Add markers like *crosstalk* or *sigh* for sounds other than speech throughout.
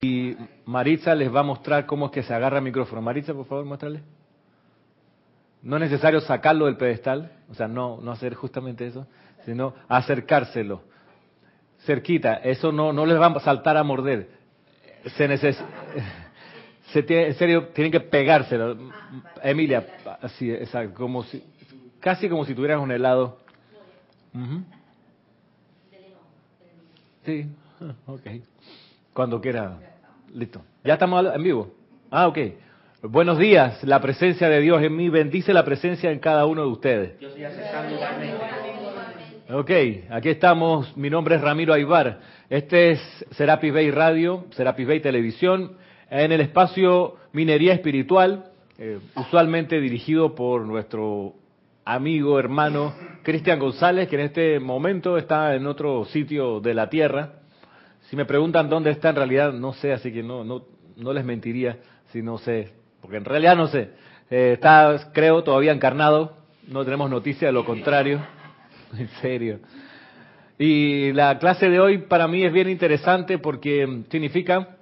Y Maritza les va a mostrar cómo es que se agarra el micrófono. Maritza, por favor, muéstrale. No es necesario sacarlo del pedestal, o sea, no, no hacer justamente eso, sino acercárselo. Cerquita, eso no, no les va a saltar a morder. Se necesita. *laughs* Se tiene, en serio, tienen que pegárselo. Emilia, así, exacto, como si, casi como si tuvieras un helado. Sí, ah, *laughs* ok. Cuando quiera. Listo. ¿Ya estamos en vivo? Ah, ok. Buenos días. La presencia de Dios en mí bendice la presencia en cada uno de ustedes. Yo estoy aceptando igualmente. Ok, aquí estamos. Mi nombre es Ramiro Aybar. Este es Serapis Bay Radio, Serapis Bay Televisión, en el espacio Minería Espiritual, eh, usualmente dirigido por nuestro amigo, hermano Cristian González, que en este momento está en otro sitio de la Tierra. Si me preguntan dónde está, en realidad no sé, así que no, no, no les mentiría si no sé, porque en realidad no sé. Eh, está, creo, todavía encarnado, no tenemos noticia de lo contrario. *laughs* En serio. Y la clase de hoy para mí es bien interesante porque significa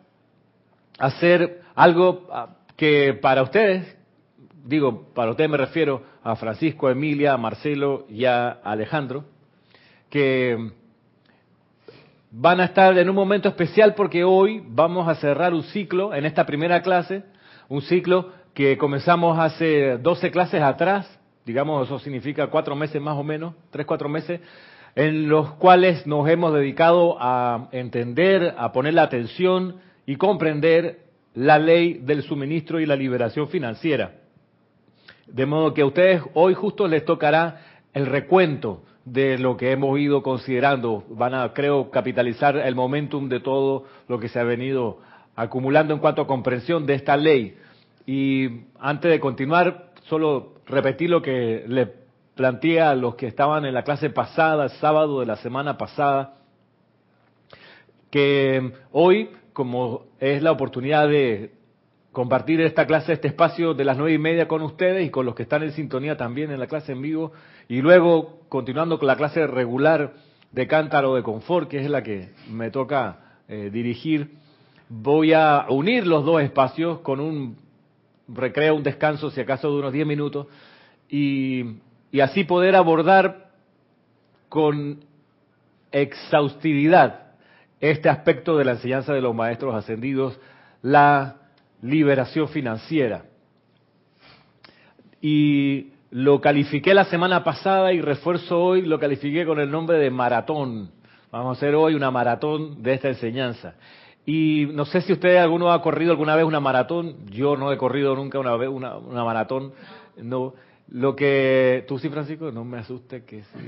hacer algo ah, que para ustedes, digo, para ustedes me refiero a Francisco, a Emilia, a Marcelo y a Alejandro, que van a estar en un momento especial porque hoy vamos a cerrar un ciclo en esta primera clase, un ciclo que comenzamos hace 12 clases atrás, digamos, eso significa cuatro meses más o menos, tres, cuatro meses, en los cuales nos hemos dedicado a entender, a poner la atención y comprender la ley del suministro y la liberación financiera. De modo que a ustedes hoy justo les tocará el recuento de lo que hemos ido considerando. Van a, creo, capitalizar el momentum de todo lo que se ha venido acumulando en cuanto a comprensión de esta ley. Y antes de continuar, solo repetir lo que le planteé a los que estaban en la clase pasada, sábado de la semana pasada, que hoy, como es la oportunidad de compartir esta clase, este espacio de las nueve y media con ustedes y con los que están en sintonía también en la clase en vivo, y luego continuando con la clase regular de cántaro de confort, que es la que me toca eh, dirigir, voy a unir los dos espacios con un recreo, un descanso, si acaso de unos diez minutos, y, y así poder abordar con exhaustividad este aspecto de la enseñanza de los maestros ascendidos, la liberación financiera. Y lo califiqué la semana pasada y refuerzo hoy, lo califiqué con el nombre de maratón. Vamos a hacer hoy una maratón de esta enseñanza. Y no sé si usted alguno ha corrido alguna vez una maratón. Yo no he corrido nunca una vez una, una maratón. No, lo que tú sí, Francisco, no me asuste que sí.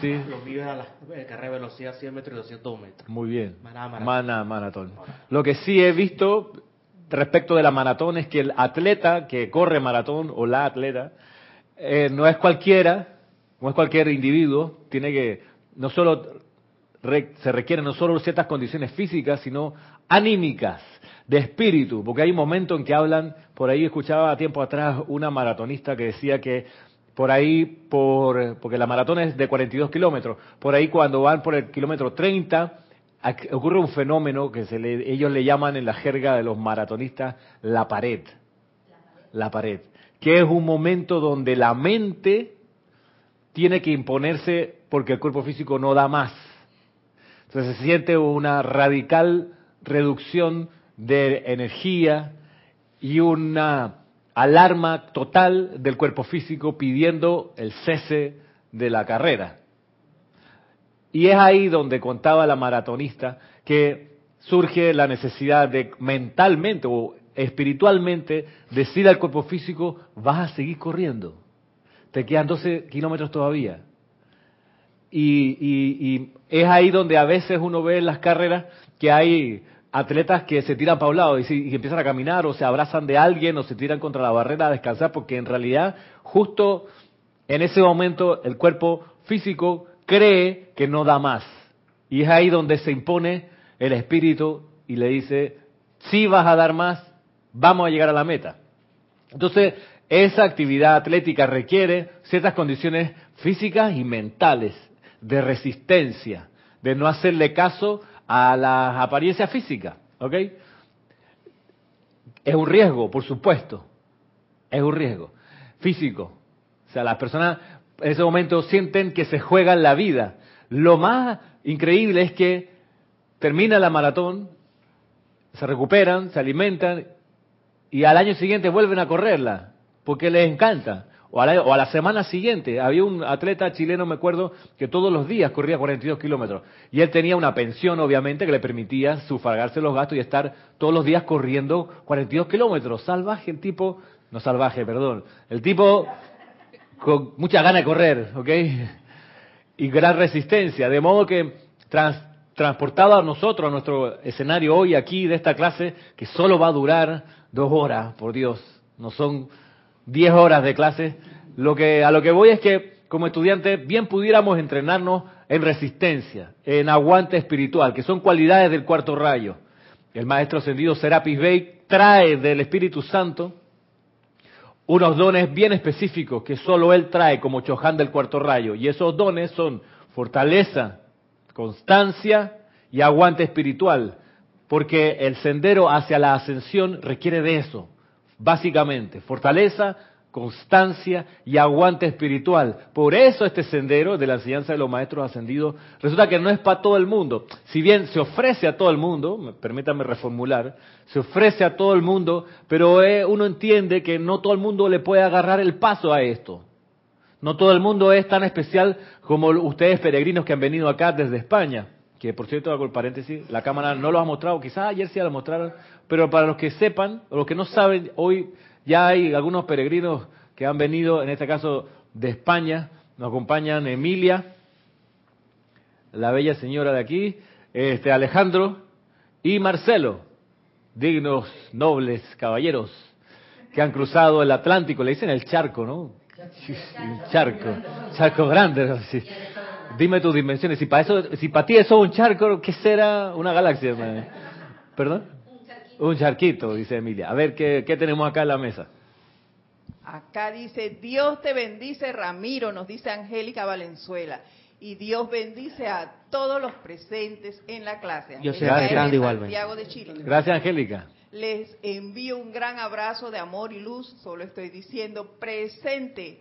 sí. *laughs* Lo mío era la carrera de velocidad 100 metros y 200 metros. Muy bien. Maná, maratón. Lo que sí he visto respecto de la maratón es que el atleta que corre maratón o la atleta eh, no es cualquiera, no es cualquier individuo, tiene que no solo se requieren no solo ciertas condiciones físicas, sino anímicas, de espíritu, porque hay un momento en que hablan, por ahí escuchaba tiempo atrás una maratonista que decía que por ahí, por, porque la maratón es de 42 kilómetros, por ahí cuando van por el kilómetro 30, ac- ocurre un fenómeno que se le- ellos le llaman en la jerga de los maratonistas la pared. La pared. Que es un momento donde la mente tiene que imponerse porque el cuerpo físico no da más. Entonces se siente una radical reducción de energía y una alarma total del cuerpo físico pidiendo el cese de la carrera. Y es ahí donde contaba la maratonista que surge la necesidad de mentalmente o espiritualmente decir al cuerpo físico, vas a seguir corriendo. Te quedan 12 kilómetros todavía. Y, es ahí donde a veces uno ve en las carreras que hay atletas que se tiran para un lado y, y empiezan a caminar o se abrazan de alguien o se tiran contra la barrera a descansar porque en realidad justo en ese momento el cuerpo físico cree que no da más. Y es ahí donde se impone el espíritu y le dice, si vas a dar más, vamos a llegar a la meta. Entonces, esa actividad atlética requiere ciertas condiciones físicas y mentales de resistencia, de no hacerle caso a las apariencias físicas, ¿ok? Es un riesgo, por supuesto. Es un riesgo físico. O sea, las personas en ese momento sienten que se juegan la vida. Lo más increíble es que termina la maratón, se recuperan, se alimentan y al año siguiente vuelven a correrla porque les encanta. O a, la, semana siguiente, había un atleta chileno, me acuerdo, que todos los días corría 42 kilómetros. Y él tenía una pensión, obviamente, que le permitía sufragarse los gastos y estar todos los días corriendo 42 kilómetros. Salvaje el tipo, no salvaje, perdón. El tipo con mucha gana de correr, ¿ok? Y gran resistencia. De modo que transportado a nosotros, a nuestro escenario hoy aquí de esta clase, que solo va a durar dos horas, por Dios, no son 10 horas de clase. Lo que, a lo que voy es que como estudiantes bien pudiéramos entrenarnos en resistencia, en aguante espiritual, que son cualidades del cuarto rayo. El maestro ascendido Serapis Bey trae del Espíritu Santo unos dones bien específicos que solo él trae como Chohan del cuarto rayo. Y esos dones son fortaleza, constancia y aguante espiritual. Porque el sendero hacia la ascensión requiere de eso básicamente, fortaleza, constancia y aguante espiritual. Por eso este sendero de la enseñanza de los maestros ascendidos resulta que no es para todo el mundo. Si bien se ofrece a todo el mundo, permítanme reformular, se ofrece a todo el mundo, pero eh, uno entiende que no todo el mundo le puede agarrar el paso a esto. No todo el mundo es tan especial como ustedes peregrinos que han venido acá desde España que por cierto hago el paréntesis, la cámara no lo ha mostrado, quizás ayer sí lo mostraron, pero para los que sepan, o los que no saben, hoy ya hay algunos peregrinos que han venido, en este caso de España, nos acompañan Emilia, la bella señora de aquí, este Alejandro y Marcelo, dignos, nobles caballeros que han cruzado el Atlántico, le dicen el charco, ¿no? Un charco, charco grande. Dime tus dimensiones. Si para eso, si para ti eso es un charco, ¿qué será una galaxia? ¿Perdón? Un charquito. Dice Emilia. A ver, ¿qué, ¿qué tenemos acá en la mesa? Acá dice, Dios te bendice, Ramiro, nos dice Angélica Valenzuela. Y Dios bendice a todos los presentes en la clase. Yo soy grande igualmente. de Chile. Gracias, Angélica. Les envío un gran abrazo de amor y luz. Solo estoy diciendo presente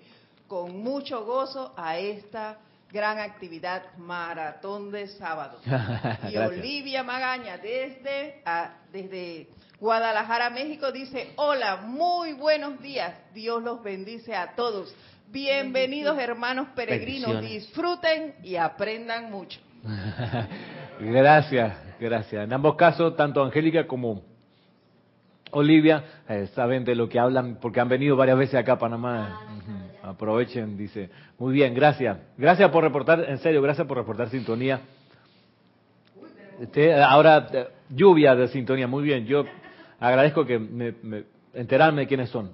con mucho gozo a esta gran actividad maratón de sábado. *laughs* y Olivia Magaña desde, desde Guadalajara, México, dice, hola, muy buenos días, Dios los bendice a todos. Bienvenidos hermanos peregrinos, disfruten y aprendan mucho. *laughs* gracias, gracias. En ambos casos, tanto Angélica como Olivia eh, saben de lo que hablan porque han venido varias veces acá a Panamá. Aprovechen, dice. Muy bien, gracias. Gracias por reportar, en serio, gracias por reportar sintonía. Este, ahora, lluvia de sintonía, muy bien. Yo agradezco que me, enterarme de quiénes son.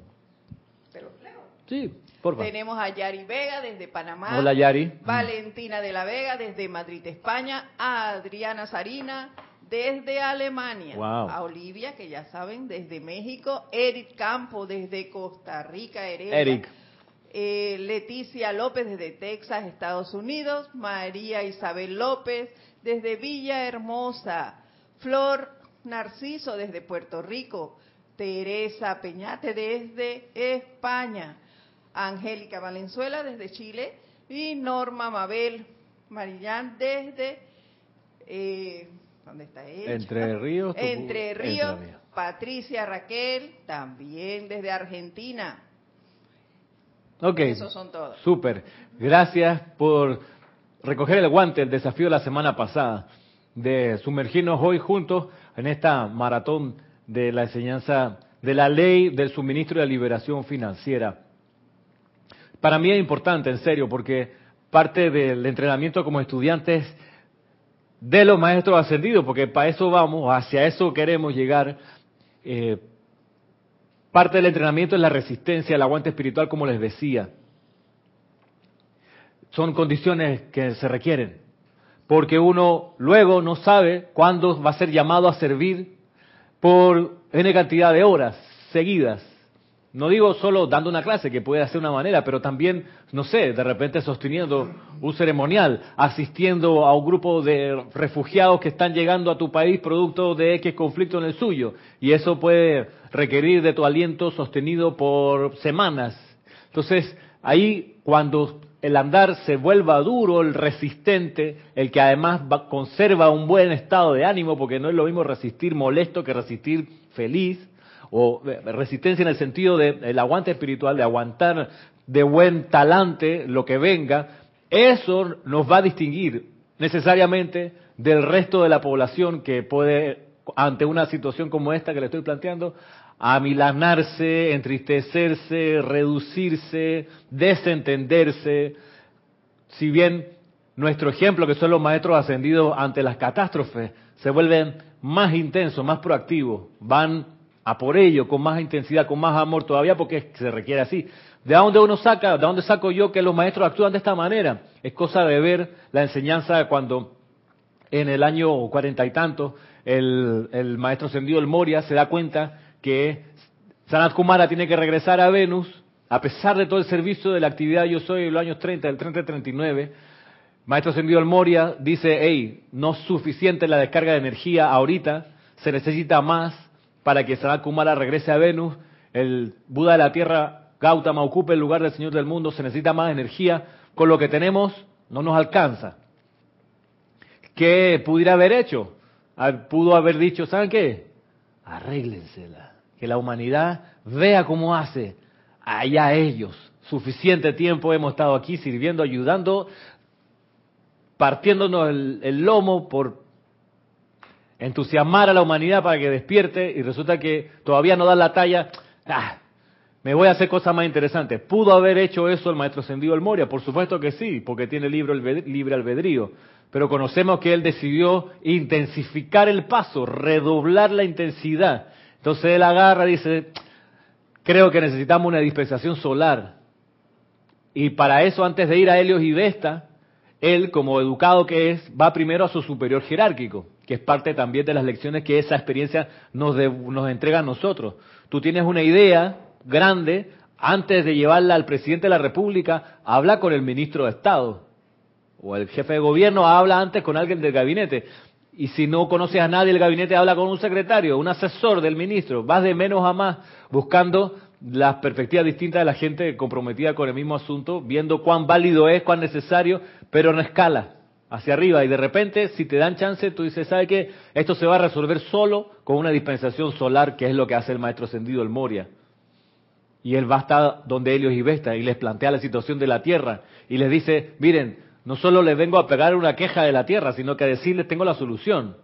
Sí, por favor. Tenemos a Yari Vega desde Panamá. Hola, Yari. Valentina de la Vega desde Madrid, España. Adriana Sarina desde Alemania. A Olivia, que ya saben, desde México. Eric Campo desde Costa Rica, Eric. Eh, Leticia López desde Texas, Estados Unidos, María Isabel López desde Villa Hermosa, Flor Narciso desde Puerto Rico, Teresa Peñate desde España, Angélica Valenzuela desde Chile y Norma Mabel Marillán desde... Eh, ¿Dónde está ella? Entre Ríos. Entre Ríos. Patricia Raquel, también desde Argentina. Ok. Esos son todos. Súper. Gracias por recoger el guante, el desafío de la semana pasada, de sumergirnos hoy juntos en esta maratón de la enseñanza de la ley del suministro y la liberación financiera. Para mí es importante, en serio, porque parte del entrenamiento como estudiantes de los maestros ascendidos, porque para eso vamos, hacia eso queremos llegar. Eh, Parte del entrenamiento es la resistencia, el aguante espiritual, como les decía. Son condiciones que se requieren, porque uno luego no sabe cuándo va a ser llamado a servir por N cantidad de horas seguidas. No digo solo dando una clase, que puede hacer una manera, pero también, no sé, de repente sosteniendo un ceremonial, asistiendo a un grupo de refugiados que están llegando a tu país producto de X conflicto en el suyo. Y eso puede requerir de tu aliento sostenido por semanas. Entonces, ahí cuando el andar se vuelva duro, el resistente, el que además conserva un buen estado de ánimo, porque no es lo mismo resistir molesto que resistir feliz, o eh, resistencia en el sentido del aguante espiritual, de aguantar de buen talante lo que venga, eso nos va a distinguir necesariamente del resto de la población que puede, ante una situación como esta que le estoy planteando, amilanarse, entristecerse, reducirse, desentenderse. Si bien nuestro ejemplo, que son los maestros ascendidos ante las catástrofes, se vuelven más intensos, más proactivos, van a por ello con más intensidad, con más amor todavía, porque se requiere así. ¿De dónde uno saca, de dónde saco yo que los maestros actúan de esta manera? Es cosa de ver la enseñanza cuando en el año cuarenta y tanto el, el maestro ascendido el Moria se da cuenta que Sanat Kumara tiene que regresar a Venus, a pesar de todo el servicio de la actividad Yo Soy en los años 30, del 30 al 39, Maestro Ascendido el Moria dice, hey, no es suficiente la descarga de energía ahorita, se necesita más, para que Sanat Kumara regrese a Venus, el Buda de la Tierra, Gautama, ocupe el lugar del Señor del Mundo, se necesita más energía, con lo que tenemos no nos alcanza. ¿Qué pudiera haber hecho? Pudo haber dicho, ¿saben qué? Arréglensela, que la humanidad vea cómo hace, allá ellos. Suficiente tiempo hemos estado aquí sirviendo, ayudando, partiéndonos el lomo por entusiasmar a la humanidad para que despierte y resulta que todavía no da la talla, ah, me voy a hacer cosas más interesantes. ¿Pudo haber hecho eso el maestro Sendido el Moria? Por supuesto que sí, porque tiene libre, libre albedrío. Pero conocemos que él decidió intensificar el paso, redoblar la intensidad. Entonces él agarra y dice, creo que necesitamos una dispensación solar. Y para eso, antes de ir a Helios y Vesta, él, como educado que es, va primero a su superior jerárquico que es parte también de las lecciones que esa experiencia nos, nos entrega a nosotros. Tú tienes una idea grande, antes de llevarla al presidente de la República, habla con el ministro de Estado. O el jefe de gobierno habla antes con alguien del gabinete. Y si no conoces a nadie del gabinete, habla con un secretario, un asesor del ministro. Vas de menos a más buscando las perspectivas distintas de la gente comprometida con el mismo asunto, viendo cuán válido es, cuán necesario, pero en escala hacia arriba y de repente si te dan chance tú dices, ¿sabe qué? Esto se va a resolver solo con una dispensación solar que es lo que hace el maestro ascendido el Moria. Y él va a estar donde Helios y Vesta y les plantea la situación de la Tierra y les dice, miren, no solo les vengo a pegar una queja de la Tierra, sino que a decirles tengo la solución.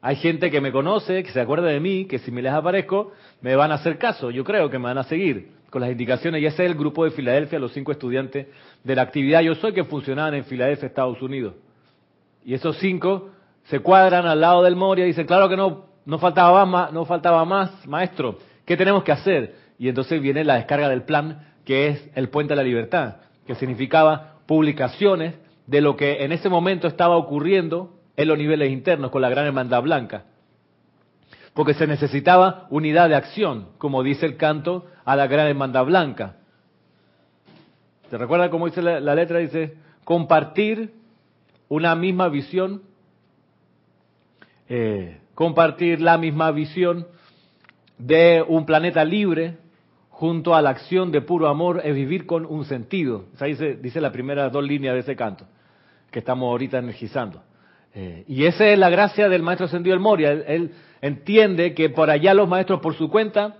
Hay gente que me conoce, que se acuerda de mí, que si me les aparezco, me van a hacer caso. Yo creo que me van a seguir con las indicaciones. Y ese es el grupo de Filadelfia, los cinco estudiantes de la actividad Yo Soy que funcionaban en Filadelfia, Estados Unidos. Y esos cinco se cuadran al lado del Moria y dicen, claro que no, no faltaba más, no faltaba más, maestro, ¿qué tenemos que hacer? Y entonces viene la descarga del plan, que es el puente de la libertad, que significaba publicaciones de lo que en ese momento estaba ocurriendo en los niveles internos con la gran hermandad blanca. Porque se necesitaba unidad de acción, como dice el canto a la gran hermandad blanca. ¿Te recuerda cómo dice la, la letra? Dice, compartir una misma visión, eh, compartir la misma visión de un planeta libre junto a la acción de puro amor es vivir con un sentido. Esa dice, dice la primera dos líneas de ese canto que estamos ahorita energizando. Eh, y esa es la gracia del maestro ascendido del Moria. él, entiende que por allá los maestros por su cuenta,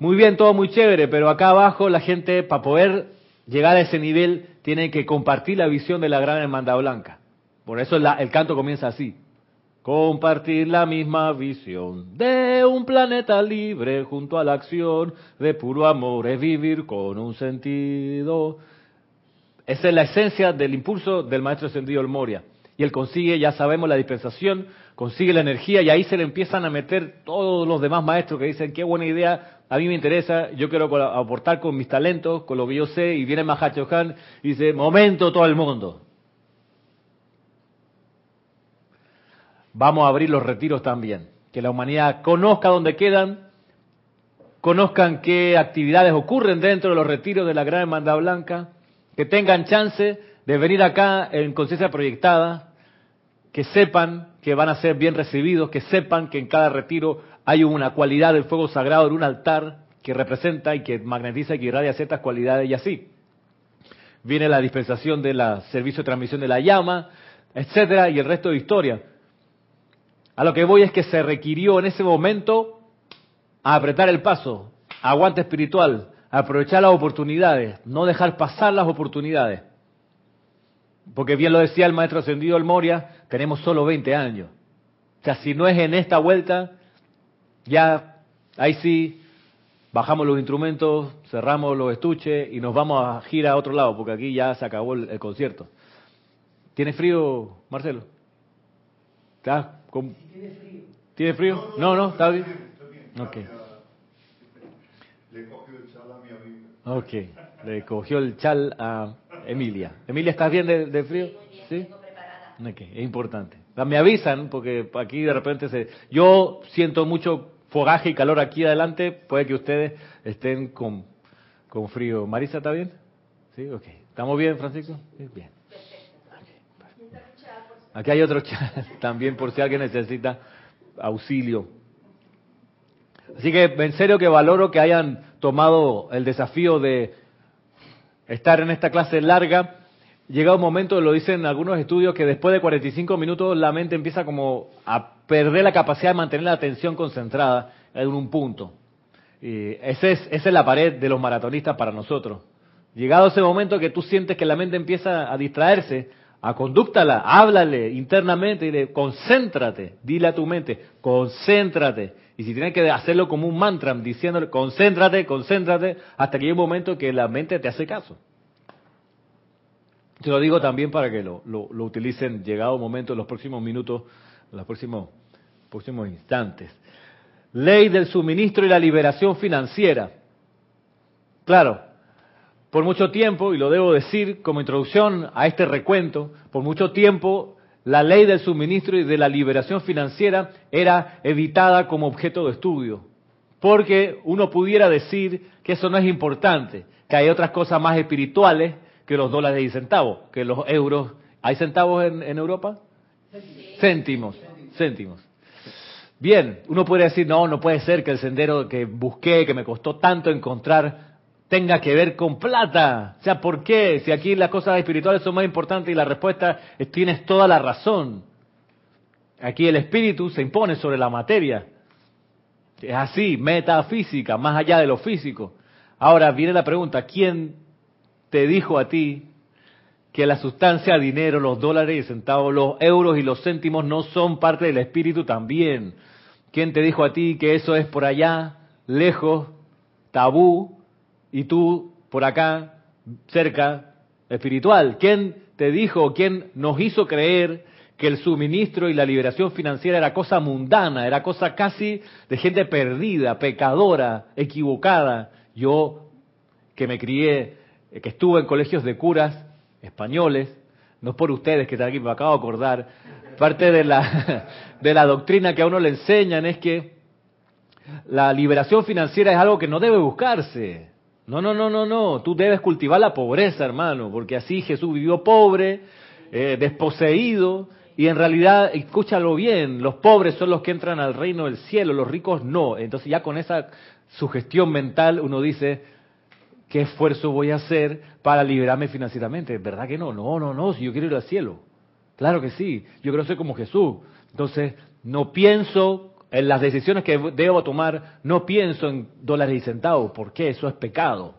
muy bien, todo muy chévere, pero acá abajo la gente para poder llegar a ese nivel tienen que compartir la visión de la gran hermandad blanca. Por eso el canto comienza así. Compartir la misma visión de un planeta libre junto a la acción de puro amor es vivir con un sentido. Esa es la esencia del impulso del maestro ascendido El Moria. Y él consigue, ya sabemos, la dispensación, consigue la energía y ahí se le empiezan a meter todos los demás maestros que dicen, qué buena idea, a mí me interesa, yo quiero aportar con mis talentos, con lo que yo sé, y viene Mahacho Han y dice, momento todo el mundo. Vamos a abrir los retiros también, que la humanidad conozca dónde quedan, conozcan qué actividades ocurren dentro de los retiros de la Gran Hermandad Blanca, que tengan chance de venir acá en conciencia proyectada, que sepan que van a ser bien recibidos, que sepan que en cada retiro hay una cualidad del fuego sagrado en un altar que representa y que magnetiza y que irradia ciertas cualidades y así. Viene la dispensación del servicio de transmisión de la llama, etcétera, y el resto de historia. A lo que voy es que se requirió en ese momento apretar el paso, aguante espiritual, aprovechar las oportunidades, no dejar pasar las oportunidades. Porque bien lo decía el maestro ascendido El Moria, tenemos solo 20 años. O sea, si no es en esta vuelta, ya ahí sí bajamos los instrumentos, cerramos los estuches y nos vamos a girar a otro lado, porque aquí ya se acabó el, concierto. ¿Tiene frío, Marcelo? ¿Está con... ¿Tiene frío? No, no, está bien. Ok. Le cogió el chal a mi amiga. Ok, le cogió el chal a Emilia. Emilia, ¿estás bien de, frío? Sí. Okay, es importante. Me avisan porque aquí de repente se... Yo siento mucho fogaje y calor aquí adelante, puede que ustedes estén con, con frío. ¿Marisa está bien? Sí, ok. ¿Estamos bien, Francisco? Bien. Aquí hay otro chat *laughs* también por si alguien necesita auxilio. Así que en serio que valoro que hayan tomado el desafío de estar en esta clase larga. Llega un momento, lo dicen algunos estudios, que después de 45 minutos la mente empieza como a perder la capacidad de mantener la atención concentrada en un punto. Y ese es, esa es la pared de los maratonistas para nosotros. Llegado ese momento que tú sientes que la mente empieza a distraerse, a conductala, háblale internamente, dile, concéntrate, dile a tu mente, concéntrate. Y si tienes que hacerlo como un mantra, diciéndole, concéntrate, concéntrate, hasta que llegue un momento que la mente te hace caso. Te lo digo también para que lo, lo, utilicen llegado momento, en los próximos minutos, en los próximos, próximos instantes. Ley del suministro y la liberación financiera. Claro, por mucho tiempo, y lo debo decir como introducción a este recuento, por mucho tiempo la ley del suministro y de la liberación financiera era evitada como objeto de estudio, porque uno pudiera decir que eso no es importante, que hay otras cosas más espirituales que los dólares y centavos, que los euros. ¿Hay centavos en, Europa? Céntimos, céntimos. Bien, uno puede decir, no, no puede ser que el sendero que busqué, que me costó tanto encontrar, tenga que ver con plata. O sea, ¿por qué? Si aquí las cosas espirituales son más importantes y la respuesta es, tienes toda la razón. Aquí el espíritu se impone sobre la materia. Es así, metafísica, más allá de lo físico. Ahora viene la pregunta, ¿quién te dijo a ti que la sustancia dinero, los dólares y centavos, los euros y los céntimos no son parte del espíritu también? ¿Quién te dijo a ti que eso es por allá, lejos, tabú, y tú por acá, cerca, espiritual? ¿Quién te dijo, quién nos hizo creer que el suministro y la liberación financiera era cosa mundana, era cosa casi de gente perdida, pecadora, equivocada? Yo, que me crié, que estuve en colegios de curas españoles, no por ustedes que están aquí, me acabo de acordar, parte de la, *laughs* de la doctrina que a uno le enseñan es que la liberación financiera es algo que no debe buscarse. No, no, no, no, no. Tú debes cultivar la pobreza, hermano, porque así Jesús vivió pobre, eh, desposeído, y en realidad, escúchalo bien, los pobres son los que entran al reino del cielo, los ricos no. Entonces ya con esa sugestión mental uno dice, ¿qué esfuerzo voy a hacer para liberarme financieramente? ¿Verdad que no? No, no, no, si yo quiero ir al cielo. Claro que sí, yo quiero ser como Jesús. Entonces, no pienso en las decisiones que debo tomar, no pienso en dólares y centavos. ¿Por qué? Eso es pecado.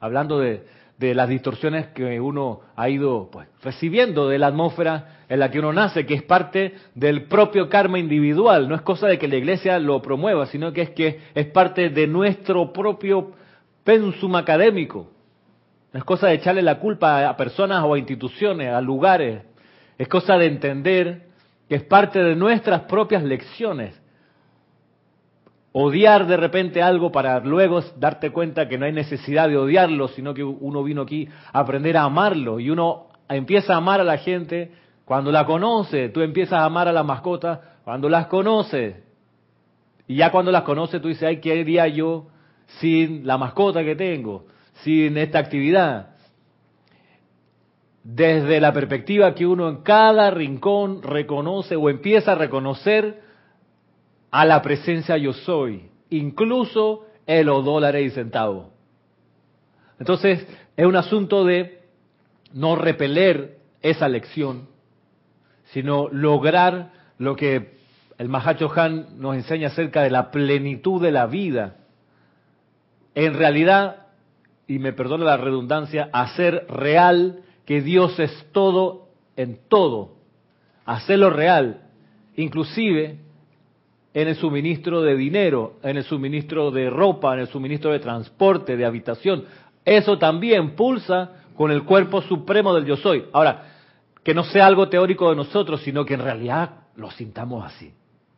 Hablando de, las distorsiones que uno ha ido pues, recibiendo de la atmósfera en la que uno nace, que es parte del propio karma individual. No es cosa de que la iglesia lo promueva, sino que es que es parte de nuestro propio pensum académico. No es cosa de echarle la culpa a personas o a instituciones, a lugares. Es cosa de entender que es parte de nuestras propias lecciones. Odiar de repente algo para luego darte cuenta que no hay necesidad de odiarlo, sino que uno vino aquí a aprender a amarlo y uno empieza a amar a la gente cuando la conoce, tú empiezas a amar a las mascotas cuando las conoces. Y ya cuando las conoces, tú dices, ay, ¿qué haría yo sin la mascota que tengo? Sin esta actividad. Desde la perspectiva que uno en cada rincón reconoce o empieza a reconocer a la presencia yo soy, incluso en los dólares y centavos. Entonces, es un asunto de no repeler esa lección, sino lograr lo que el Mahacho Han nos enseña acerca de la plenitud de la vida. En realidad, y me perdona la redundancia, hacer real que Dios es todo en todo. Hacerlo real, inclusive en el suministro de dinero, en el suministro de ropa, en el suministro de transporte, de habitación. Eso también pulsa con el cuerpo supremo del yo soy. Ahora, que no sea algo teórico de nosotros, sino que en realidad lo sintamos así.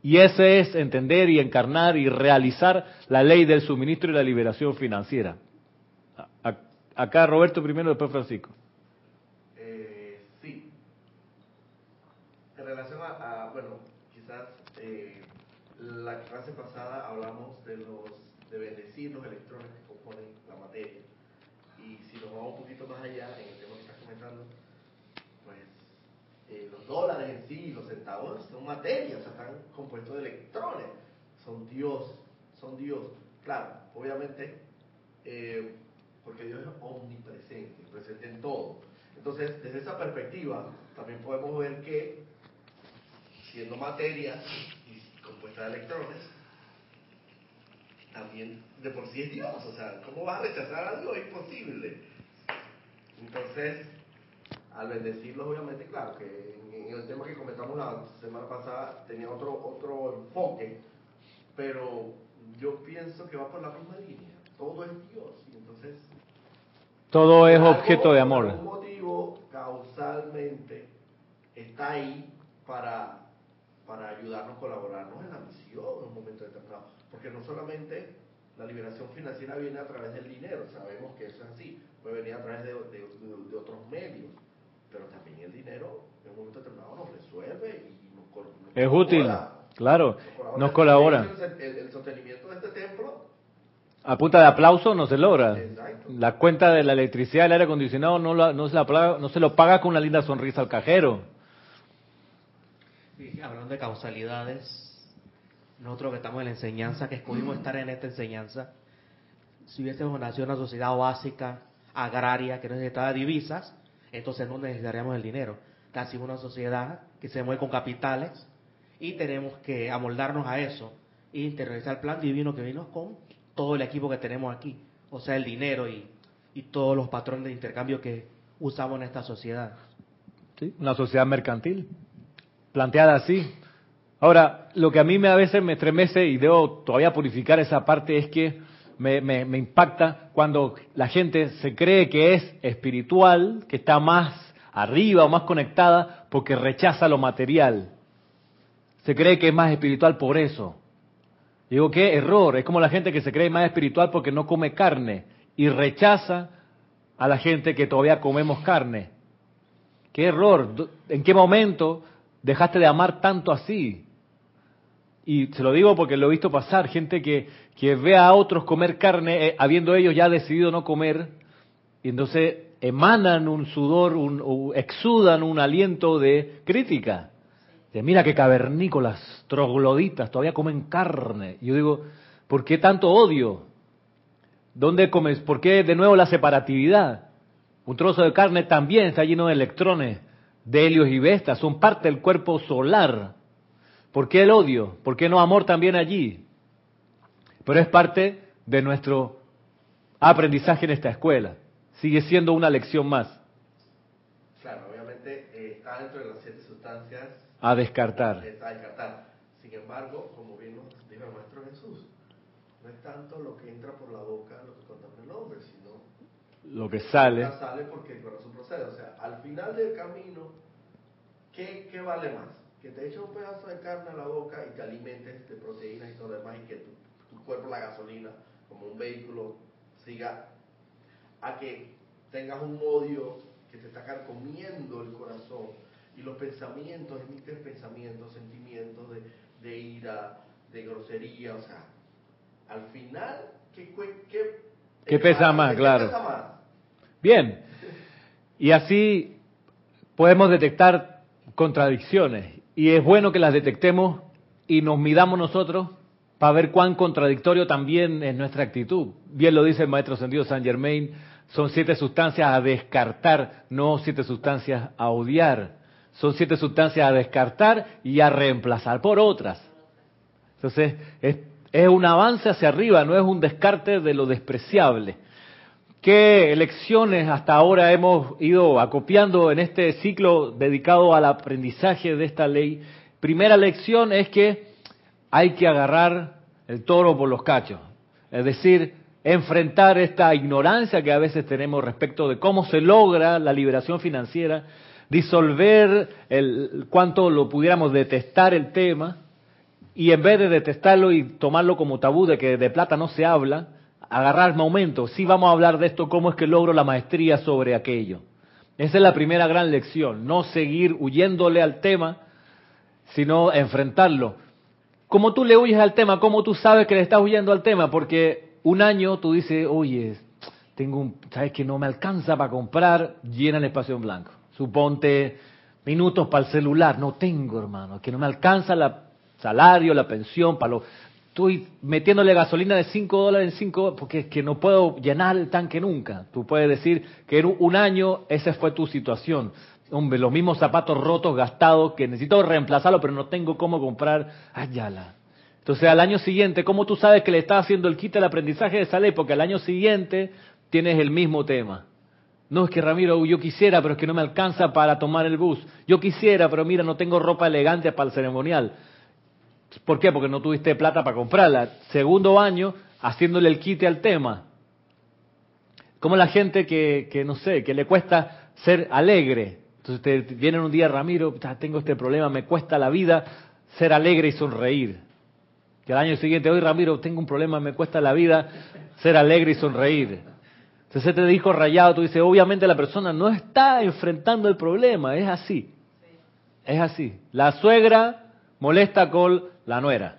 Y ese es entender y encarnar y realizar la ley del suministro y la liberación financiera. Acá Roberto primero, después Francisco. Eh, sí. En relación a, bueno, quizás eh, la clase pasada hablamos de los de bendecir los electrones que componen la materia. Y si nos vamos un poquito más allá en el tema que estás comentando, eh, los dólares en sí, son materia, o sea, están compuestos de electrones, son Dios, son Dios. Claro, obviamente, eh, porque Dios es omnipresente, presente en todo. Entonces, desde esa perspectiva, también podemos ver que, siendo materia y compuesta de electrones, también de por sí es Dios. O sea, ¿cómo vas a rechazar algo? Es imposible. Entonces, al bendecirlos, obviamente, claro, que en, el tema que comentamos la semana pasada tenía otro, otro enfoque, pero yo pienso que va por la misma línea. Todo es Dios, y entonces... Todo es objeto de amor. Algún motivo, causalmente, está ahí para, para ayudarnos, colaborarnos en la misión en un momento determinado. Porque no solamente la liberación financiera viene a través del dinero, sabemos que eso es así, puede venir a través de, de otros medios pero también el dinero en un momento determinado nos resuelve y nos, nos Es útil, claro, nos colabora. El, sostenimiento de este templo a punta de aplauso no se logra. La cuenta de la electricidad del aire acondicionado no, no, se la, no se lo paga con una linda sonrisa al cajero. hablando de causalidades, nosotros que estamos en la enseñanza, que escogimos estar en esta enseñanza, si hubiésemos nacido en una sociedad básica, agraria, que no necesitaba divisas, entonces no necesitaríamos el dinero. Casi una sociedad que se mueve con capitales y tenemos que amoldarnos a eso e interiorizar el plan divino que vino con todo el equipo que tenemos aquí, o sea, el dinero y, y todos los patrones de intercambio que usamos en esta sociedad. Sí, una sociedad mercantil, planteada así. Ahora, lo que a mí me a veces me estremece y debo todavía purificar esa parte es que me, me, impacta cuando la gente se cree que es espiritual, que está más arriba o más conectada porque rechaza lo material. Se cree que es más espiritual por eso. Digo, qué error. Es como la gente que se cree más espiritual porque no come carne y rechaza a la gente que todavía comemos carne. Qué error. ¿En qué momento dejaste de amar tanto así? Y se lo digo porque lo he visto pasar, gente que, que ve a otros comer carne, eh, habiendo ellos ya decidido no comer, y entonces emanan un sudor, un, exudan un aliento de crítica. De mira qué cavernícolas, trogloditas, todavía comen carne. Y yo digo, ¿por qué tanto odio? ¿Dónde comes? ¿Por qué de nuevo la separatividad? Un trozo de carne también está lleno de electrones, de helios y vestas, son parte del cuerpo solar. ¿Por qué el odio? ¿Por qué no amor también allí? Pero es parte de nuestro aprendizaje en esta escuela. Sigue siendo una lección más. Claro, obviamente eh, está dentro de las siete sustancias. A descartar. A descartar. Sin embargo, como bien nos dijo el Maestro Jesús, no es tanto lo que entra por la boca lo que contamina el hombre, sino lo que sale. Lo que sale porque el corazón procede. O sea, al final del camino, ¿qué, qué vale más? Que te eches un pedazo de carne a la boca y te alimentes de proteínas y todo lo demás y que tu, cuerpo, la gasolina, como un vehículo, siga a que tengas un odio que te está carcomiendo el corazón y los pensamientos, emites pensamientos, sentimientos de, ira, de grosería, o sea, al final, ¿qué, qué, ¿Qué pesa más? ¿qué Claro. pesa más? Bien. Y así podemos detectar contradicciones. Y es bueno que las detectemos y nos midamos nosotros para ver cuán contradictorio también es nuestra actitud. Bien lo dice el maestro sentido Saint Germain, son siete sustancias a descartar, no siete sustancias a odiar. Son siete sustancias a descartar y a reemplazar por otras. Entonces, es, es un avance hacia arriba, no es un descarte de lo despreciable. ¿Qué lecciones hasta ahora hemos ido acopiando en este ciclo dedicado al aprendizaje de esta ley? Primera lección es que hay que agarrar el toro por los cachos, es decir, enfrentar esta ignorancia que a veces tenemos respecto de cómo se logra la liberación financiera, disolver el cuánto lo pudiéramos detestar el tema y en vez de detestarlo y tomarlo como tabú de que de plata no se habla, agarrar momentos, sí vamos a hablar de esto, cómo es que logro la maestría sobre aquello. Esa es la primera gran lección, no seguir huyéndole al tema, sino enfrentarlo. Como tú le huyes al tema, ¿cómo tú sabes que le estás huyendo al tema? Porque un año tú dices, oye, tengo un, sabes que no me alcanza para comprar, llena el espacio en blanco. Suponte minutos para el celular, no tengo, hermano, que no me alcanza el salario, la pensión, para lo, estoy metiéndole gasolina de 5 dólares en 5 porque es que no puedo llenar el tanque nunca. Tú puedes decir que en un año esa fue tu situación. Hombre, los mismos zapatos rotos, gastados, que necesito reemplazarlo, pero no tengo cómo comprar. Ayala. Entonces, al año siguiente, ¿cómo tú sabes que le estás haciendo el kit al aprendizaje de esa ley? Porque al año siguiente tienes el mismo tema. No, es que Ramiro, yo quisiera, pero es que no me alcanza para tomar el bus. Yo quisiera, pero mira, no tengo ropa elegante para el ceremonial. ¿Por qué? Porque no tuviste plata para comprarla. Segundo año, haciéndole el quite al tema. Como la gente que, que, no sé, que le cuesta ser alegre. Entonces te vienen un día, Ramiro, ya tengo este problema, me cuesta la vida ser alegre y sonreír. Y al año siguiente, hoy Ramiro, tengo un problema, me cuesta la vida ser alegre y sonreír. Entonces te dijo rayado, tú dices, obviamente la persona no está enfrentando el problema, es así. Es así. La suegra molesta con la nuera.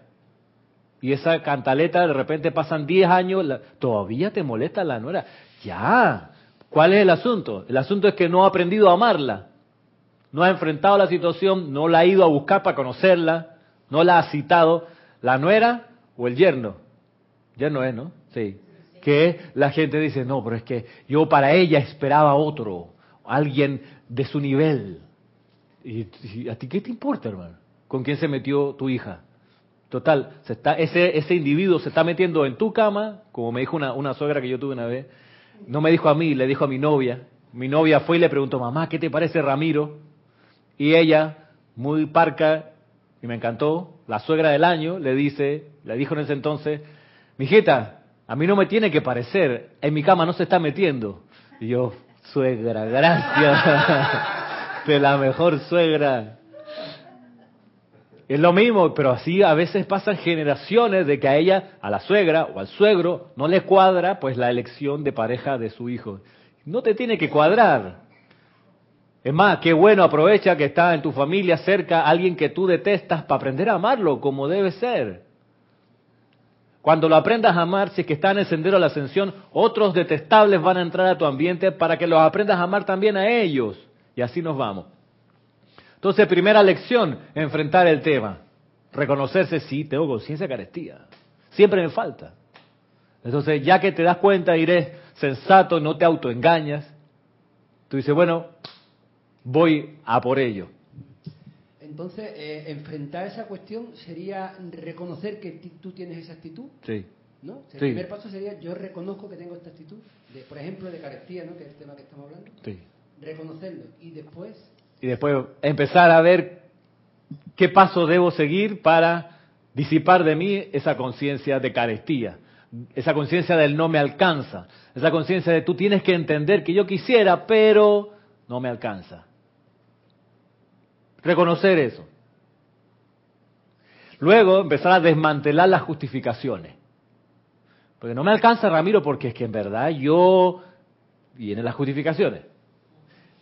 Y esa cantaleta de repente pasan 10 años, la- todavía te molesta la nuera. Ya. ¿Cuál es el asunto? El asunto es que no ha aprendido a amarla. No ha enfrentado la situación, no la ha ido a buscar para conocerla, no la ha citado. ¿La nuera o el yerno? Yerno es, ¿no? Sí. Que la gente dice, no, pero es que yo para ella esperaba otro, alguien de su nivel. ¿Y, y a ti qué te importa, hermano? ¿Con quién se metió tu hija? Total, se está, ese, ese individuo se está metiendo en tu cama, como me dijo una, una suegra que yo tuve una vez. No me dijo a mí, le dijo a mi novia. Mi novia fue y le preguntó, mamá, ¿qué te parece Ramiro? Y ella, muy parca, y me encantó, la suegra del año, le dice, le dijo en ese entonces, mijita, a mí no me tiene que parecer, en mi cama no se está metiendo. Y yo, suegra, gracias, *laughs* de la mejor suegra. Es lo mismo, pero así a veces pasan generaciones de que a ella, a la suegra o al suegro, no le cuadra pues la elección de pareja de su hijo. No te tiene que cuadrar. Es más, qué bueno, aprovecha que está en tu familia cerca alguien que tú detestas para aprender a amarlo como debe ser. Cuando lo aprendas a amar, si es que está en el sendero de la ascensión, otros detestables van a entrar a tu ambiente para que los aprendas a amar también a ellos. Y así nos vamos. Entonces, primera lección, enfrentar el tema. Reconocerse, sí, tengo conciencia de carestía. Siempre me falta. Entonces, ya que te das cuenta y eres sensato, no te autoengañas, tú dices, bueno, voy a por ello. Entonces, eh, enfrentar esa cuestión sería reconocer que tú tienes esa actitud, Sí. ¿no? O sea, El Sí. primer paso sería yo reconozco que tengo esta actitud, de, por ejemplo, de carestía, ¿no? Que es el tema que estamos hablando. Sí. Reconocerlo y después Y después empezar a ver qué paso debo seguir para disipar de mí esa conciencia de carestía, esa conciencia del no me alcanza, esa conciencia de tú tienes que entender que yo quisiera, pero no me alcanza. Reconocer eso. Luego empezar a desmantelar las justificaciones. Porque no me alcanza, Ramiro, porque es que en verdad yo... Vienen las justificaciones.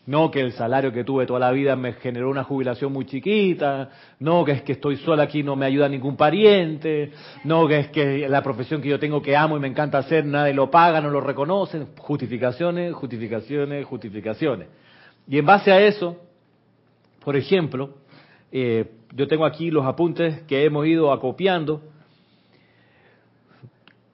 No que el salario que tuve toda la vida me generó una jubilación muy chiquita, no que es que estoy sola aquí no me ayuda ningún pariente, no que es que la profesión que yo tengo que amo y me encanta hacer nadie lo paga, no lo reconocen, justificaciones, justificaciones, justificaciones. Y en base a eso, por ejemplo, eh, yo tengo aquí los apuntes que hemos ido acopiando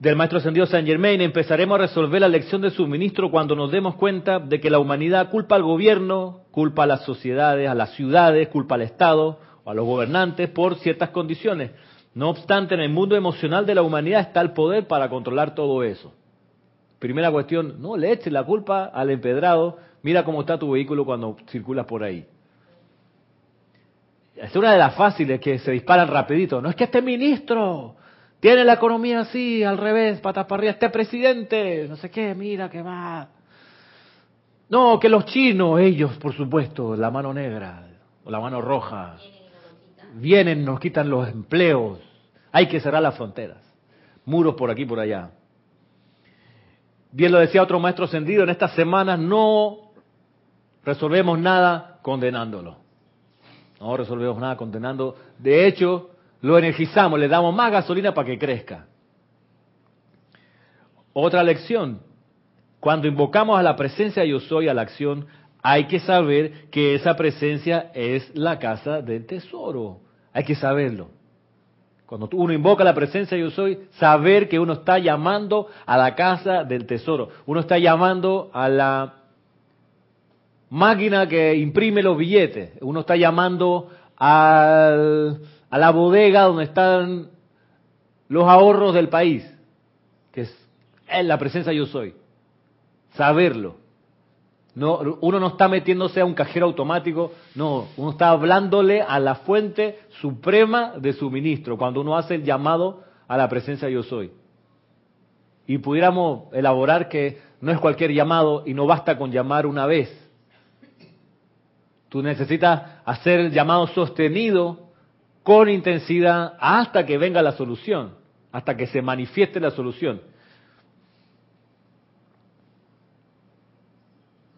del maestro ascendido Saint Germain, empezaremos a resolver la lección de suministro cuando nos demos cuenta de que la humanidad culpa al gobierno, culpa a las sociedades, a las ciudades, culpa al Estado o a los gobernantes por ciertas condiciones. No obstante, en el mundo emocional de la humanidad está el poder para controlar todo eso. Primera cuestión, no le eches la culpa al empedrado, mira cómo está tu vehículo cuando circulas por ahí. Es una de las fáciles que se disparan rapidito. No es que este ministro, tiene la economía así, al revés, patas para arriba, este presidente, no sé qué, mira que va. No, que los chinos, ellos, por supuesto, la mano negra o la mano roja, vienen, nos quitan los empleos. Hay que cerrar las fronteras. Muros por aquí, por allá. Bien lo decía otro maestro ascendido, en estas semanas no resolvemos nada condenándolo. No resolvemos nada condenando. De hecho, lo energizamos, le damos más gasolina para que crezca. Otra lección, cuando invocamos a la presencia yo soy a la acción, hay que saber que esa presencia es la casa del tesoro. Hay que saberlo. Cuando uno invoca la presencia yo soy, saber que uno está llamando a la casa del tesoro. Uno está llamando a la máquina que imprime los billetes. Uno está llamando al a la bodega donde están los ahorros del país, que es la presencia yo soy. Saberlo. No, uno no está metiéndose a un cajero automático, no, uno está hablándole a la fuente suprema de suministro, cuando uno hace el llamado a la presencia yo soy. Y pudiéramos elaborar que no es cualquier llamado y no basta con llamar una vez. Tú necesitas hacer el llamado sostenido con intensidad hasta que venga la solución, hasta que se manifieste la solución.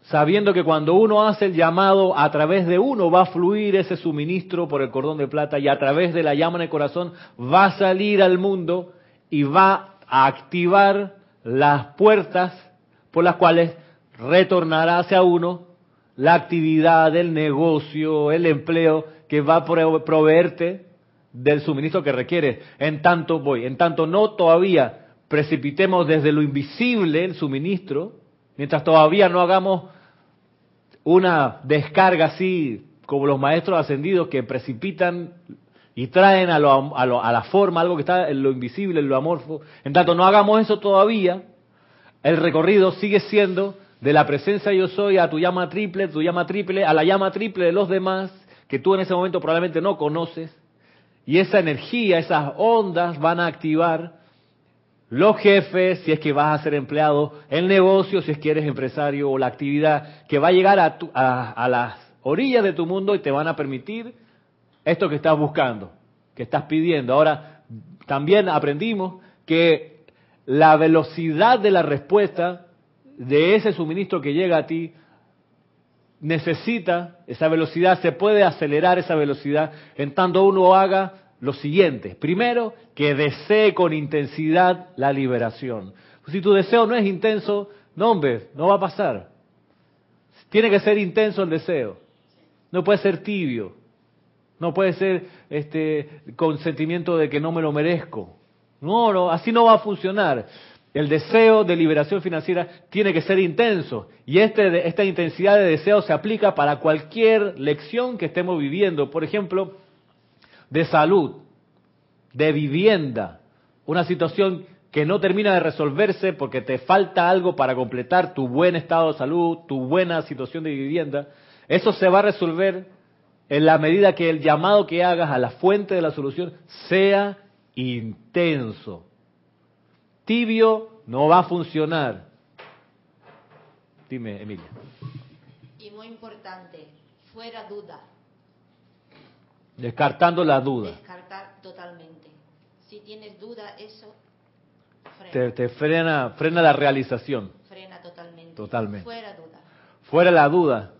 Sabiendo que cuando uno hace el llamado, a través de uno va a fluir ese suministro por el cordón de plata y a través de la llama en el corazón va a salir al mundo y va a activar las puertas por las cuales retornará hacia uno la actividad, el negocio, el empleo que va a proveerte del suministro que requiere. En tanto voy, en tanto no todavía precipitemos desde lo invisible el suministro, mientras todavía no hagamos una descarga así como los maestros ascendidos que precipitan y traen a, a, la forma algo que está en lo invisible, en lo amorfo. En tanto no hagamos eso todavía, el recorrido sigue siendo de la presencia yo soy a tu llama triple, tu llama triple, a la llama triple de los demás, que tú en ese momento probablemente no conoces, y esa energía, esas ondas van a activar los jefes, si es que vas a ser empleado, el negocio, si es que eres empresario, o la actividad que va a llegar a, a las orillas de tu mundo y te van a permitir esto que estás buscando, que estás pidiendo. Ahora, también aprendimos que la velocidad de la respuesta de ese suministro que llega a ti necesita esa velocidad, se puede acelerar esa velocidad en tanto uno haga lo siguiente. Primero, que desee con intensidad la liberación. Si tu deseo no es intenso, no hombre, no va a pasar. Tiene que ser intenso el deseo. No puede ser tibio. No puede ser este con sentimiento de que no me lo merezco. No, no, así no va a funcionar. El deseo de liberación financiera tiene que ser intenso y este, esta intensidad de deseo se aplica para cualquier lección que estemos viviendo. Por ejemplo, de salud, de vivienda, una situación que no termina de resolverse porque te falta algo para completar tu buen estado de salud, tu buena situación de vivienda. Eso se va a resolver en la medida que el llamado que hagas a la fuente de la solución sea intenso Tibio no va a funcionar. Dime, Emilia. Y muy importante, fuera duda. Descartando la duda. Descartar totalmente. Si tienes duda, eso frena. Te, frena, frena la realización. Frena totalmente. Totalmente. Fuera duda. Fuera la duda.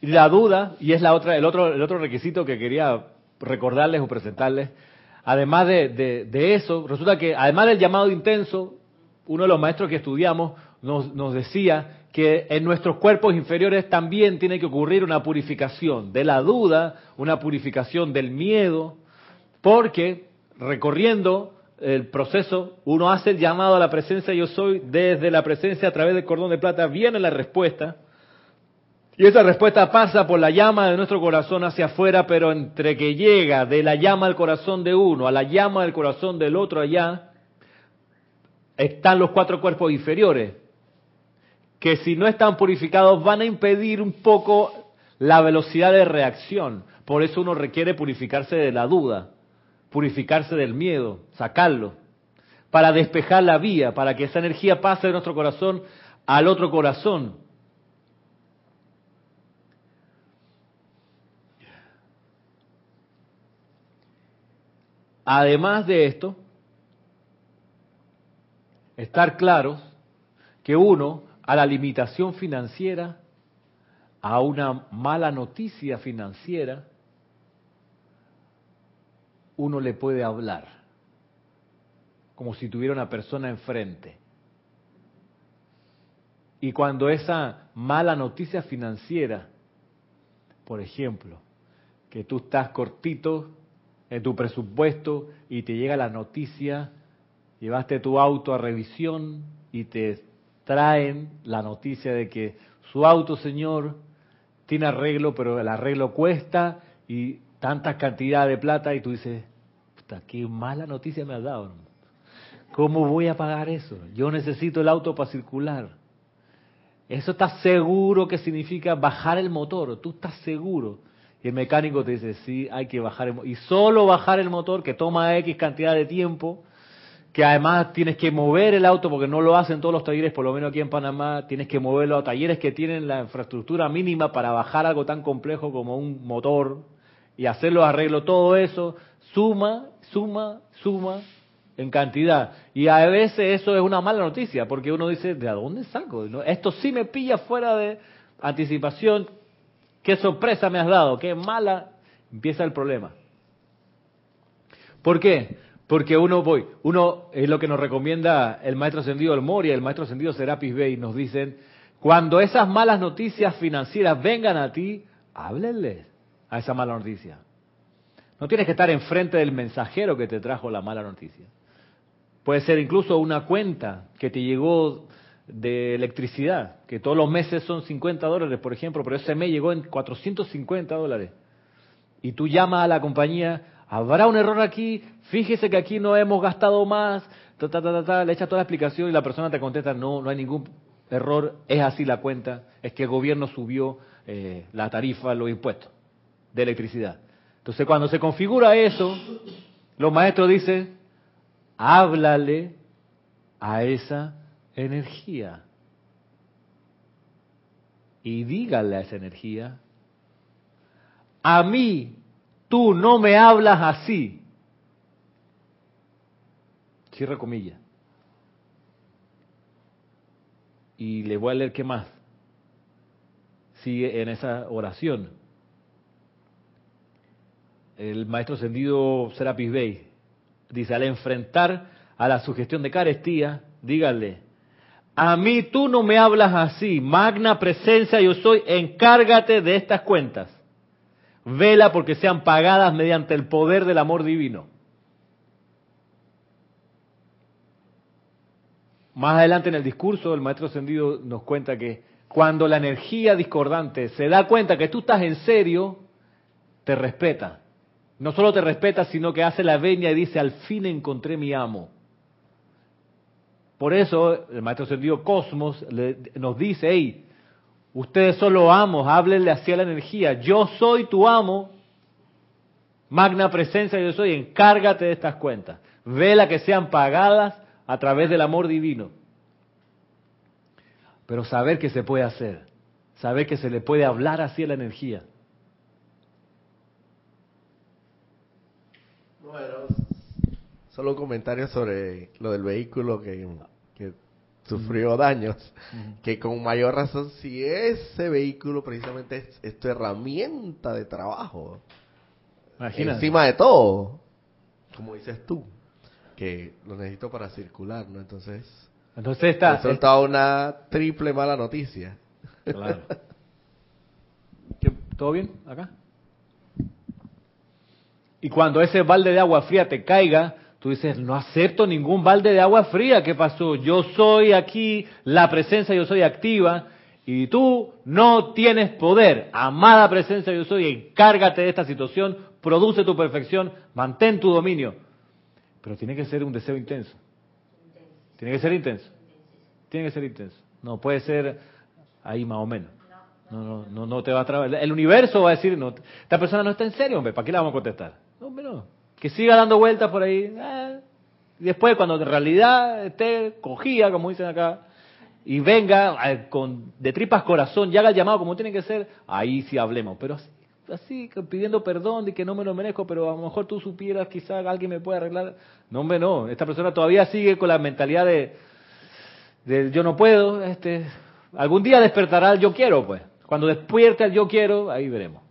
y la duda, y es la otra, el otro, el otro requisito que quería recordarles o presentarles, además de, de, eso, resulta que además del llamado intenso, uno de los maestros que estudiamos nos, nos decía que en nuestros cuerpos inferiores también tiene que ocurrir una purificación de la duda, una purificación del miedo, porque recorriendo el proceso, uno hace el llamado a la presencia yo soy, desde la presencia a través del cordón de plata viene la respuesta, y esa respuesta pasa por la llama de nuestro corazón hacia afuera, pero entre que llega de la llama del corazón de uno a la llama del corazón del otro allá, están los cuatro cuerpos inferiores, que si no están purificados van a impedir un poco la velocidad de reacción. Por eso uno requiere purificarse de la duda, purificarse del miedo, sacarlo, para despejar la vía, para que esa energía pase de nuestro corazón al otro corazón. Además de esto, estar claros que uno, a la limitación financiera, a una mala noticia financiera, uno le puede hablar, como si tuviera una persona enfrente. Y cuando esa mala noticia financiera, por ejemplo, que tú estás cortito en tu presupuesto y te llega la noticia, llevaste tu auto a revisión y te traen la noticia de que su auto, señor, tiene arreglo, pero el arreglo cuesta y tantas cantidades de plata y tú dices, puta, qué mala noticia me has dado. ¿Cómo voy a pagar eso? Yo necesito el auto para circular. Eso está seguro que significa bajar el motor. Tú estás seguro. El mecánico te dice, sí, hay que bajar el motor. Y solo bajar el motor, que toma X cantidad de tiempo, que además tienes que mover el auto, porque no lo hacen todos los talleres, por lo menos aquí en Panamá, tienes que moverlo a talleres que tienen la infraestructura mínima para bajar algo tan complejo como un motor y hacerlo arreglo. Todo eso suma, suma, suma en cantidad. Y a veces eso es una mala noticia, porque uno dice, ¿de dónde saco? Esto sí me pilla fuera de anticipación, qué sorpresa me has dado, qué mala, empieza el problema. ¿Por qué? Porque uno voy, uno es lo que nos recomienda el maestro ascendido El Moria, el maestro ascendido Serapis Bey, nos dicen, cuando esas malas noticias financieras vengan a ti, háblenles a esa mala noticia. No tienes que estar enfrente del mensajero que te trajo la mala noticia. Puede ser incluso una cuenta que te llegó de electricidad, que todos los meses son 50 dólares, por ejemplo, pero ese mes llegó en 450 dólares. Y tú llamas a la compañía, habrá un error aquí, fíjese que aquí no hemos gastado más, ta, ta, ta, ta, le echas toda la explicación y la persona te contesta, no, no hay ningún error, es así la cuenta, es que el gobierno subió eh, la tarifa, los impuestos de electricidad. Entonces cuando se configura eso, los maestros dicen, háblale a esa energía. Y dígale a esa energía, a mí tú no me hablas así. Cierra comillas. Y le voy a leer qué más. Sigue en esa oración. El maestro ascendido Serapis Bey dice, al enfrentar a la sugestión de carestía, dígale, a mí tú no me hablas así, magna presencia yo soy, encárgate de estas cuentas. Vela porque sean pagadas mediante el poder del amor divino. Más adelante en el discurso, el maestro ascendido nos cuenta que cuando la energía discordante se da cuenta que tú estás en serio, te respeta. No solo te respeta, sino que hace la veña y dice, al fin encontré mi amo. Por eso el maestro ascendido Cosmos nos dice, hey, ustedes son los amos, háblenle hacia la energía, yo soy tu amo, magna presencia yo soy, encárgate de estas cuentas, vela que sean pagadas a través del amor divino. Pero saber que se puede hacer, saber que se le puede hablar hacia la energía. Bueno, solo un comentario sobre lo del vehículo que, que sufrió daños, que con mayor razón si ese vehículo precisamente es, es tu herramienta de trabajo, Imagínate. encima de todo, como dices tú, que lo necesito para circular, ¿no? Entonces, Entonces está. he soltado una triple mala noticia. Claro. *laughs* ¿Qué- ¿Todo bien acá? Y cuando ese balde de agua fría te caiga, tú dices, no acepto ningún balde de agua fría. ¿Qué pasó? Yo soy aquí, la presencia yo soy activa, y tú no tienes poder. Amada presencia yo soy, encárgate de esta situación, produce tu perfección, mantén tu dominio. Pero tiene que ser un deseo intenso. Tiene que ser intenso. Tiene que ser intenso. No puede ser ahí más o menos. No, no, no, no te va a trabar. El universo va a decir, no, esta persona no está en serio, hombre, ¿para qué la vamos a contestar? No, hombre, no. Que siga dando vueltas por ahí. ah. Y después, cuando en realidad esté cogida, como dicen acá, y venga eh, con de tripas corazón y haga el llamado como tiene que ser, ahí sí hablemos. Pero así, pidiendo perdón de que no me lo merezco, pero a lo mejor tú supieras, quizás alguien me puede arreglar. No, hombre, no. Esta persona todavía sigue con la mentalidad de, de yo no puedo. Este, algún día despertará el yo quiero, pues. Cuando despierte el yo quiero, ahí veremos.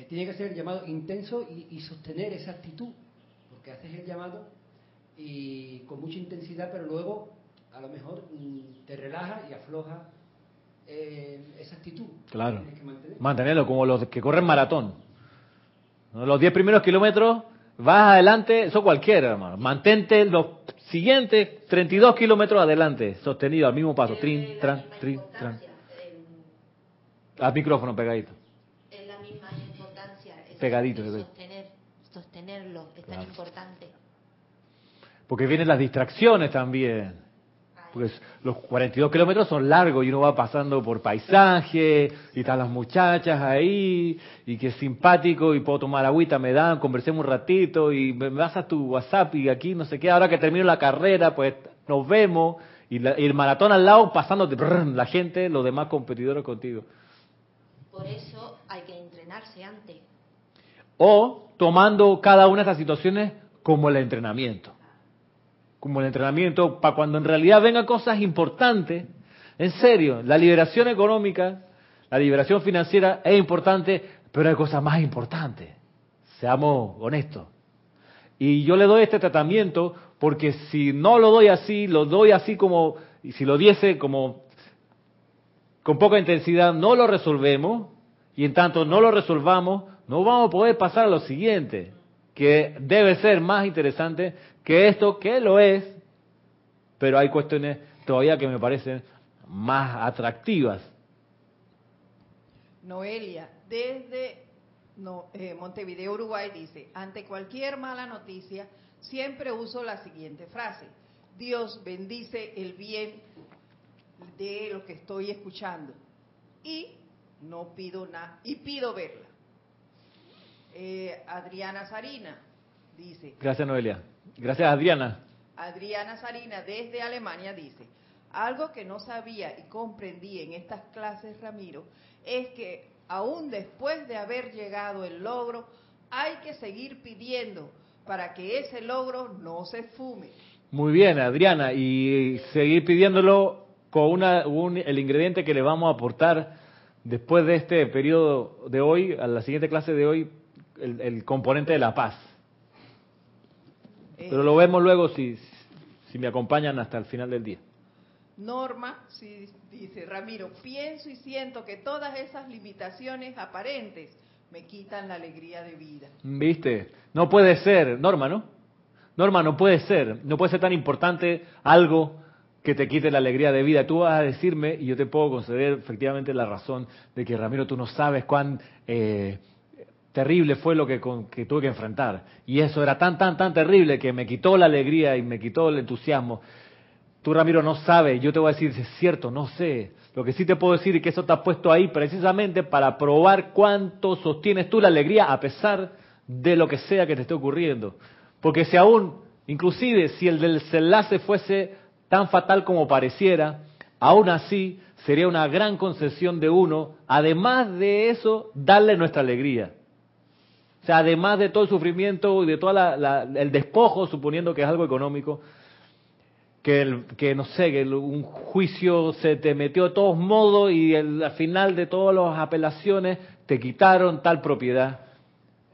Eh, tiene que ser llamado intenso y, y sostener esa actitud, porque haces el llamado y con mucha intensidad, pero luego a lo mejor mm, te relaja y afloja eh, esa actitud. Claro. Tienes que mantener. Mantenerlo como los que corren maratón. Los 10 primeros kilómetros, vas adelante, eso cualquiera, hermano. Mantente los siguientes 32 kilómetros adelante, sostenido al mismo paso. Trin, tran, trin, tran. Al micrófono pegadito. Es la misma importancia. es Pegadito, el pegadito. Sostener, sostenerlo es tan importante. Porque vienen las distracciones también. Pues los 42 kilómetros son largos y uno va pasando por paisaje y están las muchachas ahí y que simpático y puedo tomar agüita, me dan, conversemos un ratito y me vas a tu WhatsApp y aquí no sé qué, ahora que termino la carrera pues nos vemos y, la- y el maratón al lado pasándote brr, la gente, los demás competidores contigo. Por eso hay que entrenarse antes. O tomando cada una de estas situaciones como el entrenamiento. Como el entrenamiento para cuando en realidad vengan cosas importantes. En serio, la liberación económica, la liberación financiera es importante, pero hay cosas más importantes. Seamos honestos. Y yo le doy este tratamiento porque si no lo doy así, lo doy así como, y si lo diese como con poca intensidad, no lo resolvemos, y en tanto no lo resolvamos, no vamos a poder pasar a lo siguiente, que debe ser más interesante que esto, que lo es, pero hay cuestiones todavía que me parecen más atractivas. Noelia, desde eh, Montevideo, Uruguay, dice, ante cualquier mala noticia, siempre uso la siguiente frase. Dios bendice el bien de lo que estoy escuchando. Y no pido nada, y pido verla. Eh, Adriana Sarina dice, Gracias, Noelia. Gracias, Adriana. Adriana Sarina desde Alemania dice, algo que no sabía y comprendí en estas clases, Ramiro, es que aún después de haber llegado el logro, hay que seguir pidiendo para que ese logro no se fume. Muy bien, Adriana, y seguir pidiéndolo con una, un- el ingrediente que le vamos a aportar después de este periodo de hoy, a la siguiente clase de hoy, el, el componente de la paz. Eh, Pero lo vemos luego si, si me acompañan hasta el final del día. Norma, sí, dice Ramiro, pienso y siento que todas esas limitaciones aparentes me quitan la alegría de vida. ¿Viste? No puede ser, Norma, ¿no? Norma, no puede ser, no puede ser tan importante algo que te quite la alegría de vida. Tú vas a decirme, y yo te puedo conceder efectivamente la razón de que Ramiro, tú no sabes cuán eh, terrible fue lo que, con- que tuve que enfrentar. Y eso era tan, tan, tan terrible que me quitó la alegría y me quitó el entusiasmo. Tú, Ramiro, no sabes, yo te voy a decir, es cierto, no sé. Lo que sí te puedo decir es que eso está puesto ahí precisamente para probar cuánto sostienes tú la alegría a pesar de lo que sea que te esté ocurriendo. Porque si aún, inclusive si el desenlace fuese tan fatal como pareciera, aún así sería una gran concesión de uno, además de eso, darle nuestra alegría. O sea, además de todo el sufrimiento y de todo el despojo, suponiendo que es algo económico, que, el, que no sé, que el- un juicio se te metió de todos modos y el- al final de todas las apelaciones te quitaron tal propiedad.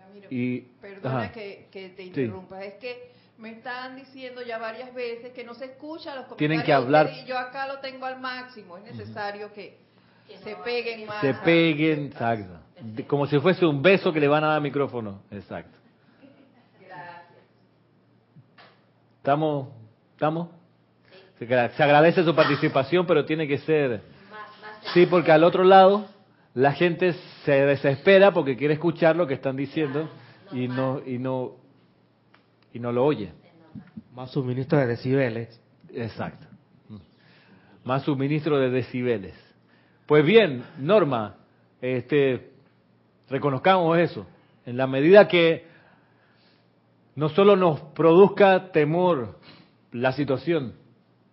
Ramiro, Y, perdona ajá. que, que te interrumpa, es que me están diciendo ya varias veces que no se escucha los comentarios Tienen que hablar. y yo acá lo tengo al máximo, es necesario que Que se no peguen más. se peguen, exacto. Como si fuese un beso que le van a dar al micrófono, exacto. Gracias. ¿Estamos? ¿Estamos? Se agra- se agradece su participación, pero tiene que ser... Sí, porque al otro lado la gente se desespera porque quiere escuchar lo que están diciendo y no y no y no lo oye. Más suministro de decibeles. Exacto. Más suministro de decibeles. Pues bien, Norma, este reconozcamos eso. En la medida que no solo nos produzca temor la situación,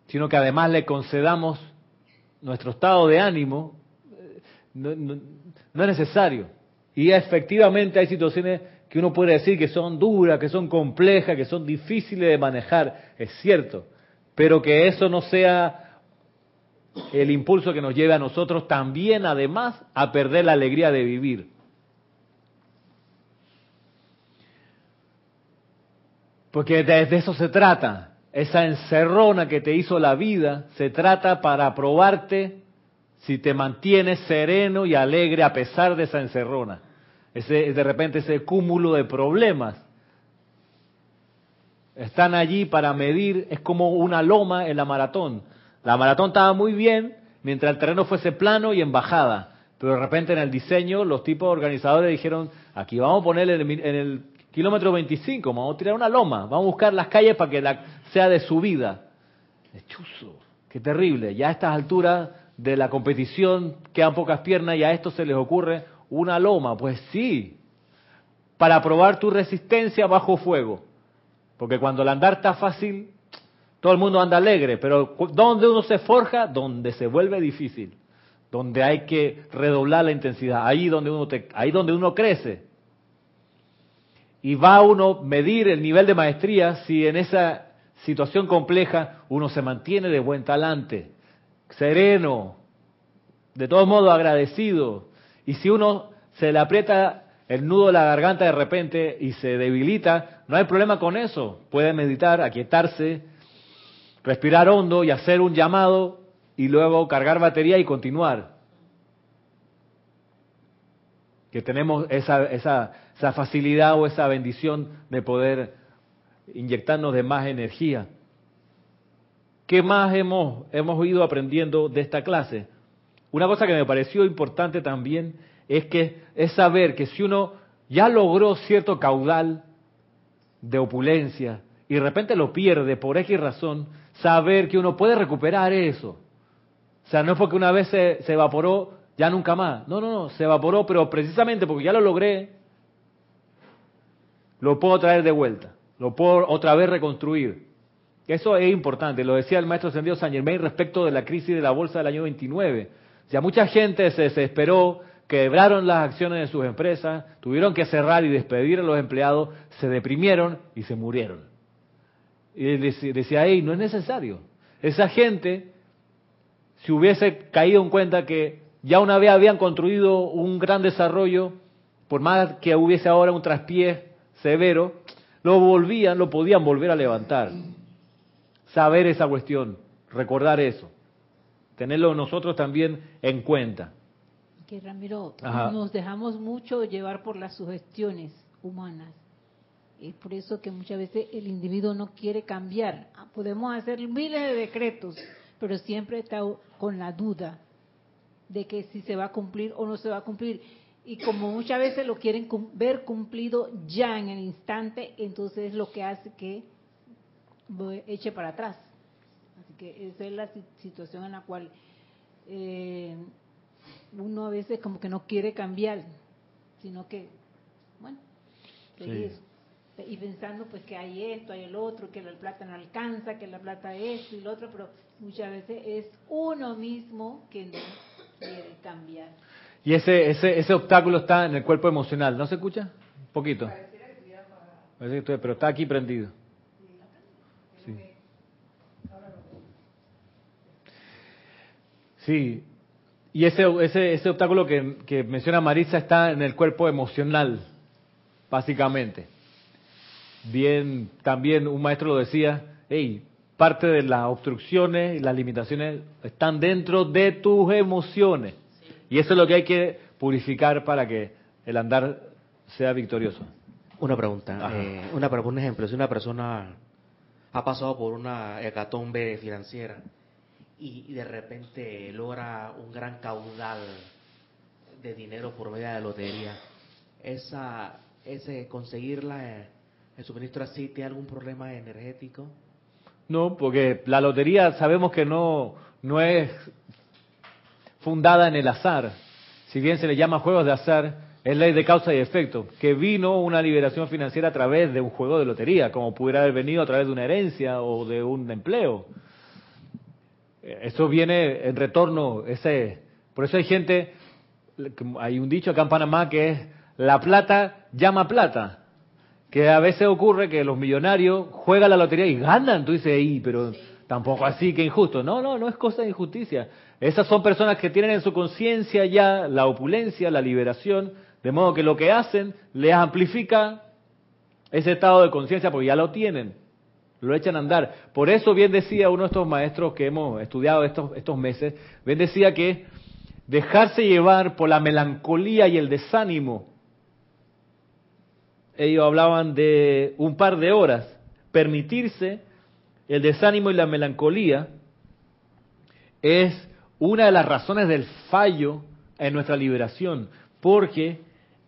sino que además le concedamos nuestro estado de ánimo, eh, no, no- no es necesario. Y efectivamente hay situaciones que uno puede decir que son duras, que son complejas, que son difíciles de manejar, es cierto, pero que eso no sea el impulso que nos lleve a nosotros también, además, a perder la alegría de vivir. Porque de, eso se trata. Esa encerrona que te hizo la vida se trata para probarte si te mantienes sereno y alegre a pesar de esa encerrona. Ese, de repente ese cúmulo de problemas están allí para medir, es como una loma en la maratón. La maratón estaba muy bien mientras el terreno fuese plano y en bajada, pero de repente en el diseño los tipos organizadores dijeron, aquí vamos a poner en el kilómetro 25, vamos a tirar una loma, vamos a buscar las calles para que la, sea de subida. Chuzo, qué terrible, ya a estas alturas de la competición quedan pocas piernas y a esto se les ocurre una loma, pues sí, para probar tu resistencia bajo fuego. Porque cuando el andar está fácil, todo el mundo anda alegre, pero donde uno se forja, donde se vuelve difícil, donde hay que redoblar la intensidad, ahí donde uno te, ahí donde uno crece. Y va uno medir el nivel de maestría si en esa situación compleja uno se mantiene de buen talante, sereno, de todos modos agradecido. Y si uno se le aprieta el nudo de la garganta de repente y se debilita, no hay problema con eso. Puede meditar, aquietarse, respirar hondo y hacer un llamado y luego cargar batería y continuar. Que tenemos esa, esa, esa facilidad o esa bendición de poder inyectarnos de más energía. ¿Qué más hemos, hemos ido aprendiendo de esta clase? Una cosa que me pareció importante también es que es saber que si uno ya logró cierto caudal de opulencia y de repente lo pierde por X razón, saber que uno puede recuperar eso. O sea, no es porque una vez se, se evaporó, ya nunca más. No, no, no, se evaporó, pero precisamente porque ya lo logré, lo puedo traer de vuelta, lo puedo otra vez reconstruir. Eso es importante, lo decía el maestro Ascendido San Germain respecto de la crisis de la bolsa del año 29. O sea, mucha gente se desesperó, quebraron las acciones de sus empresas, tuvieron que cerrar y despedir a los empleados, se deprimieron y se murieron. Y decía, hey, no es necesario. Esa gente, si hubiese caído en cuenta que ya una vez habían construido un gran desarrollo, por más que hubiese ahora un traspié severo, lo volvían, lo podían volver a levantar. Saber esa cuestión, recordar eso, tenerlo nosotros también en cuenta. Que Ramiro, Ajá. nos dejamos mucho llevar por las sugestiones humanas. Es por eso que muchas veces el individuo no quiere cambiar. Ah, Podemos hacer miles de decretos, pero siempre está con la duda de que si se va a cumplir o no se va a cumplir. Y como muchas veces lo quieren ver cumplido ya en el instante, entonces es lo que hace que voy- eche para atrás. Así que esa es la si- situación en la cual eh, uno a veces como que no quiere cambiar, sino que, bueno, seguir. Y pensando pues que hay esto, hay el otro, que la plata no alcanza, que la plata es esto y lo otro, pero muchas veces es uno mismo que no quiere cambiar. Y ese, ese, ese obstáculo está en el cuerpo emocional. ¿No se escucha? Un poquito. Parece que estoy- pero está aquí prendido. Sí. Sí, y ese, ese, ese obstáculo que, que menciona Marisa está en el cuerpo emocional, básicamente. Bien, también un maestro lo decía, hey, parte de las obstrucciones y las limitaciones están dentro de tus emociones. Y eso es lo que hay que purificar para que el andar sea victorioso. Una pregunta, eh, una, un ejemplo, si una persona ha pasado por una hecatombe financiera y, y de repente logra un gran caudal de dinero por medio de la lotería, esa, ese conseguirla, eh, el suministro así, ¿tiene algún problema energético? No, porque la lotería sabemos que no, no es fundada en el azar. Si bien se le llama juegos de azar, es ley de causa y efecto, que vino una liberación financiera a través de un juego de lotería, como pudiera haber venido a través de una herencia o de un empleo. Eh, Eso viene en retorno, ese, por eso hay gente, hay un dicho acá en Panamá que es la plata llama plata que a veces ocurre que los millonarios juegan la lotería y ganan. Tú dices, "Ey, pero tampoco así que injusto. No, no, no es cosa de injusticia. Esas son personas que tienen en su conciencia ya la opulencia, la liberación, de modo que lo que hacen les amplifica ese estado de conciencia porque ya lo tienen, lo echan a andar. Por eso bien decía uno de estos maestros que hemos estudiado estos, estos meses, bien decía que dejarse llevar por la melancolía y el desánimo ellos hablaban de un par de horas, permitirse el desánimo y la melancolía es una de las razones del fallo en nuestra liberación, porque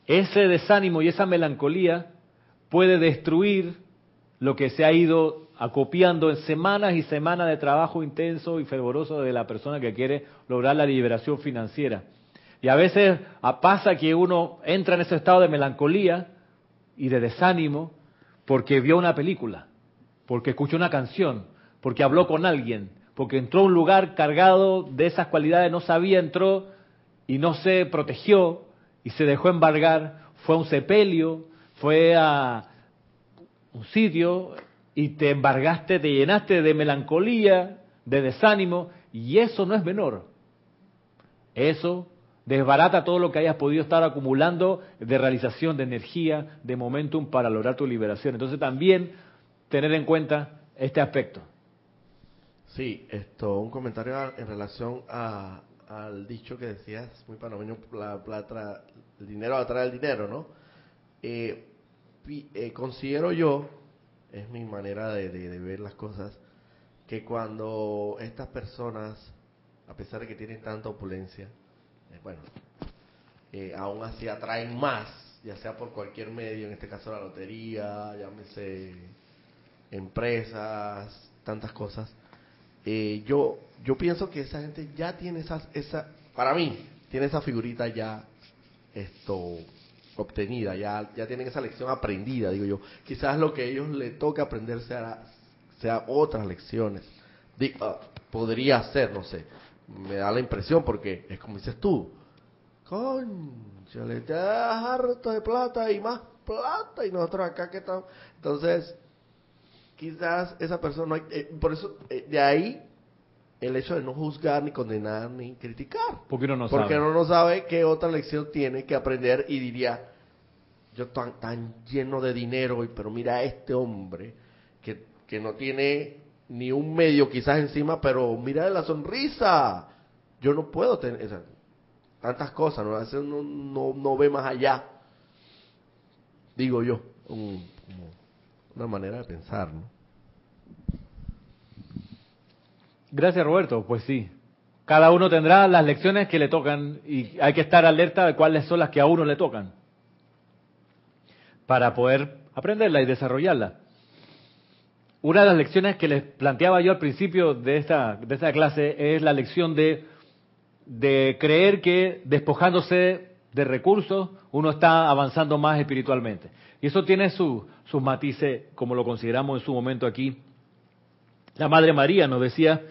ese desánimo y esa melancolía puede destruir lo que se ha ido acopiando en semanas y semanas de trabajo intenso y fervoroso de la persona que quiere lograr la liberación financiera. Y a veces pasa que uno entra en ese estado de melancolía y de desánimo porque vio una película, porque escuchó una canción, porque habló con alguien, porque entró a un lugar cargado de esas cualidades, no sabía, entró y no se protegió y se dejó embargar, fue a un sepelio, fue a un sitio y te embargaste, te llenaste de melancolía, de desánimo, y eso no es menor. Eso desbarata todo lo que hayas podido estar acumulando de realización, de energía, de momentum para lograr tu liberación. Entonces también tener en cuenta este aspecto. Sí, esto, un comentario en relación a, al dicho que decías, muy panameño, el dinero atrae el dinero, ¿no? Eh, eh, considero yo, es mi manera de, de- de ver las cosas, que cuando estas personas, a pesar de que tienen tanta opulencia, eh, bueno, eh, aún así atraen más, ya sea por cualquier medio, en este caso la lotería, llámese empresas, tantas cosas. Eh, yo yo pienso que esa gente ya tiene esas, esa, para mí, tiene esa figurita ya esto obtenida, ya, ya tienen esa lección aprendida, digo yo. Quizás lo que a ellos le toca aprender sea, sea otras lecciones. Ah, podría ser, no sé. Me da la impresión porque es como dices tú. Concha, le harto de plata y más plata y nosotros acá que estamos. Entonces, quizás esa persona, eh, por eso, eh, de ahí el hecho de no juzgar, ni condenar, ni criticar. Porque uno no Porque sabe. uno no sabe qué otra lección tiene que aprender y diría, yo tan, tan lleno de dinero, y- pero mira a este hombre que, que no tiene ni un medio quizás encima, pero mira la sonrisa. Yo no puedo tener esa- tantas cosas, ¿no? A veces uno no, no ve más allá. Digo yo, una manera de pensar, ¿no? Gracias Roberto, pues sí. Cada uno tendrá las lecciones que le tocan y hay que estar alerta de cuáles son las que a uno le tocan para poder aprenderla y desarrollarla. Una de las lecciones que les planteaba yo al principio de esta, de esta clase es la lección de, de creer que despojándose de recursos uno está avanzando más espiritualmente. Y eso tiene su- sus matices, como lo consideramos en su momento aquí. La Madre María nos decía,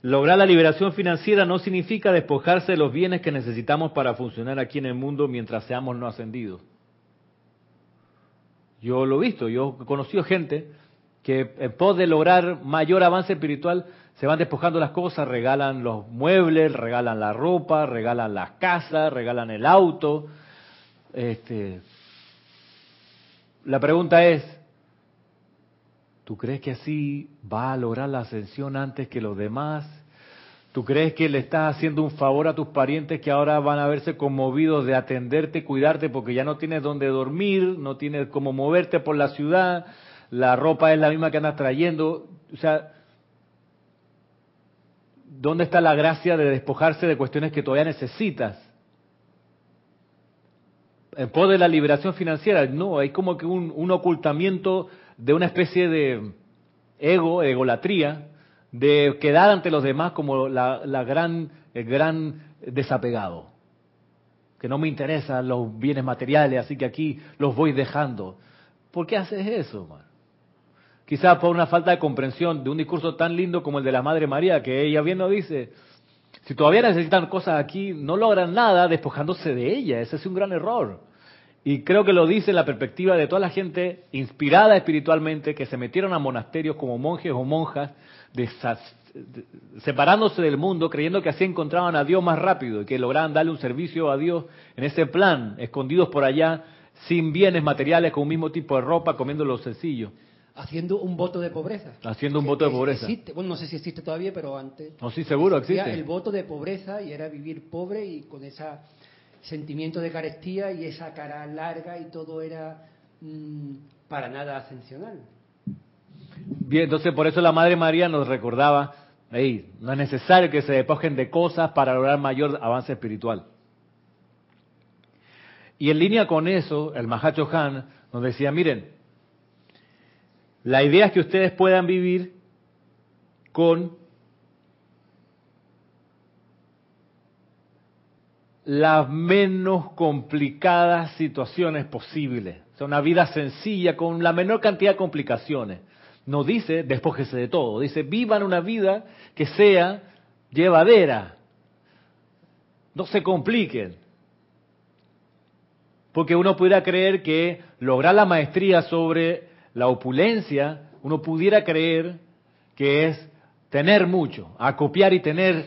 lograr la liberación financiera no significa despojarse de los bienes que necesitamos para funcionar aquí en el mundo mientras seamos no ascendidos. Yo lo he visto, yo he conocido gente que en pos de lograr mayor avance espiritual se van despojando las cosas, regalan los muebles, regalan la ropa, regalan las casas, regalan el auto. Este, la pregunta es, ¿tú crees que así va a lograr la ascensión antes que los demás? ¿Tú crees que le estás haciendo un favor a tus parientes que ahora van a verse conmovidos de atenderte, cuidarte, porque ya no tienes dónde dormir, no tienes cómo moverte por la ciudad, la ropa es la misma que andas trayendo? O sea, ¿dónde está la gracia de despojarse de cuestiones que todavía necesitas? En pos de la liberación financiera, no, hay como que un, ocultamiento de una especie de ego, egolatría, de quedar ante los demás como la, gran, el gran desapegado. Que no me interesan los bienes materiales, así que aquí los voy dejando. ¿Por qué haces eso? Quizás por una falta de comprensión de un discurso tan lindo como el de la Madre María, que ella bien nos dice, si todavía necesitan cosas aquí, no logran nada despojándose de ella. Ese es un gran error. Y creo que lo dice en la perspectiva de toda la gente inspirada espiritualmente que se metieron a monasterios como monjes o monjas separándose del mundo, creyendo que así encontraban a Dios más rápido y que lograban darle un servicio a Dios en ese plan, escondidos por allá, sin bienes materiales, con un mismo tipo de ropa, comiendo lo sencillo. Haciendo un voto de pobreza. Haciendo un voto de pobreza. Existe. Bueno, no sé si existe todavía, pero antes. No, sí, seguro existe. El voto de pobreza y era vivir pobre y con ese sentimiento de carestía y esa cara larga y todo era mmm, para nada ascensional. Bien, entonces por eso la Madre María nos recordaba, hey, no es necesario que se despojen de cosas para lograr mayor avance espiritual. Y en línea con eso, el Mahacho Han nos decía, miren, la idea es que ustedes puedan vivir con las menos complicadas situaciones posibles. O sea, una vida sencilla con la menor cantidad de complicaciones. No dice despójese de todo, dice vivan una vida que sea llevadera. No se compliquen. Porque uno pudiera creer que lograr la maestría sobre la opulencia, uno pudiera creer que es tener mucho, acopiar y tener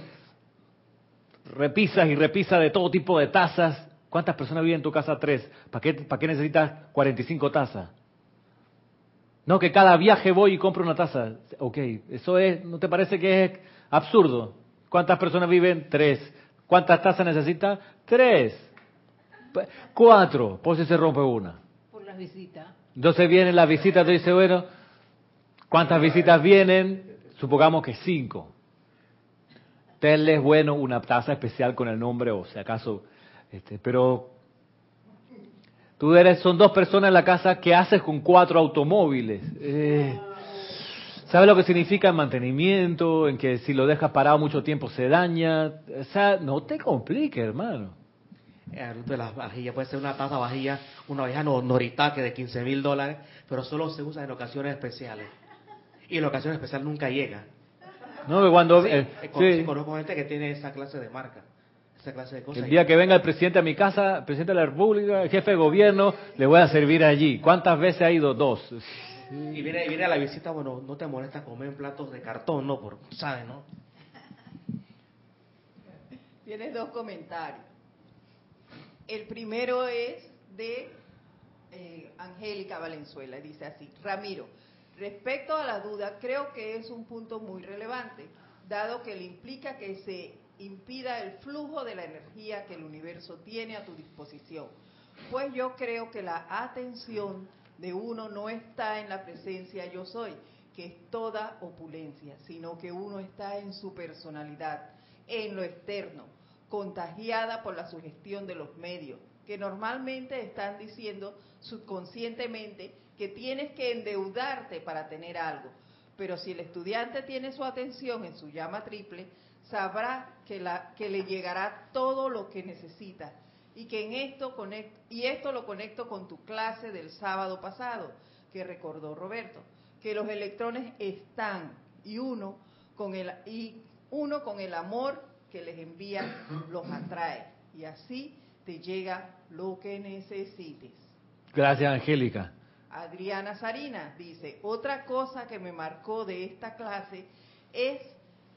repisas y repisas de todo tipo de tazas. ¿Cuántas personas viven en tu casa? Tres. ¿Para qué, para qué necesitas 45 tazas? No, que cada viaje voy y compro una taza. Ok, eso es, ¿no te parece que es absurdo? ¿Cuántas personas viven? Tres. ¿Cuántas tazas necesita? Tres. Cuatro, por si se rompe una. Por las visitas. Entonces vienen las visitas, te dice, bueno, ¿cuántas visitas vienen? Supongamos que cinco. Tenles, bueno, una taza especial con el nombre, o si acaso, este, pero Tú eres, son dos personas en la casa, ¿qué haces con cuatro automóviles? Eh, ¿Sabes lo que significa el mantenimiento? En que si lo dejas parado mucho tiempo se daña. O sea, no te compliques, hermano. De las vajillas, puede ser una taza vajilla, una vajilla noritaque de 15 mil dólares, pero solo se usa en ocasiones especiales. Y en ocasiones especiales nunca llega. No, cuando... Sí, eh, conozco, sí. conozco gente que tiene esa clase de marca, esa clase de cosas. El día que venga el presidente a mi casa, el presidente de la República, el jefe de gobierno, le voy a servir allí. ¿Cuántas veces ha ido? Dos. Y viene, y viene a la visita, bueno, no te molesta comer en platos de cartón, ¿no? Por, ¿Sabes, no? Tienes dos comentarios. El primero es de eh, Angélica Valenzuela. Dice así, Ramiro, respecto a la duda, creo que es un punto muy relevante, dado que le implica que se impida el flujo de la energía que el universo tiene a tu disposición. Pues yo creo que la atención de uno no está en la presencia yo soy, que es toda opulencia, sino que uno está en su personalidad, en lo externo, contagiada por la sugestión de los medios, que normalmente están diciendo subconscientemente que tienes que endeudarte para tener algo. Pero si el estudiante tiene su atención en su llama triple, sabrá que, la, que le llegará todo lo que necesita. Y que en esto conecto, y esto lo conecto con tu clase del sábado pasado, que recordó Roberto, que los electrones están y uno con el y uno con el amor que les envía los atrae y así te llega lo que necesites. Gracias, Angélica. Adriana Sarina dice, otra cosa que me marcó de esta clase es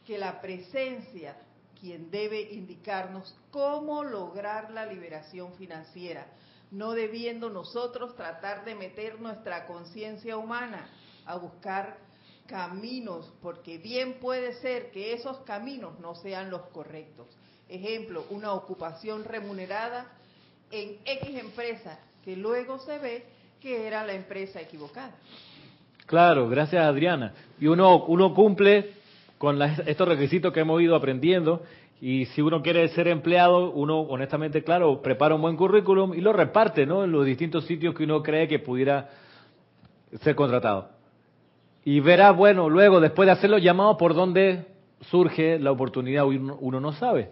que la presencia, quien debe indicarnos cómo lograr la liberación financiera, no debiendo nosotros tratar de meter nuestra conciencia humana a buscar caminos, porque bien puede ser que esos caminos no sean los correctos. Ejemplo, una ocupación remunerada en X empresa que luego se ve que era la empresa equivocada. Claro, gracias Adriana. Y uno, uno cumple con las- estos requisitos que hemos ido aprendiendo y si uno quiere ser empleado, uno honestamente, claro, prepara un buen currículum y lo reparte, ¿no? En los distintos sitios que uno cree que pudiera ser contratado. Y verá, bueno, luego, después de hacer los llamados, por dónde surge la oportunidad, uno, no sabe.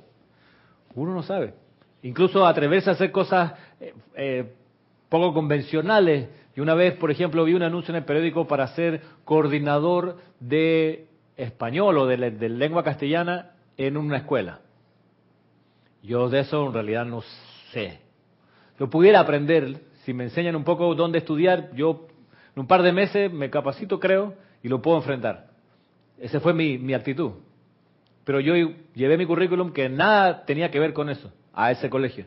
Uno no sabe. Incluso atreverse a hacer cosas eh, eh, poco convencionales. Y una vez, por ejemplo, vi un anuncio en el periódico para ser coordinador de español o de, de lengua castellana en una escuela. Yo de eso en realidad no sé. Lo pudiera aprender, si me enseñan un poco dónde estudiar, yo en un par de meses me capacito, creo, y lo puedo enfrentar. Esa fue mi, mi actitud. Pero yo llevé mi currículum que nada tenía que ver con eso, a ese colegio.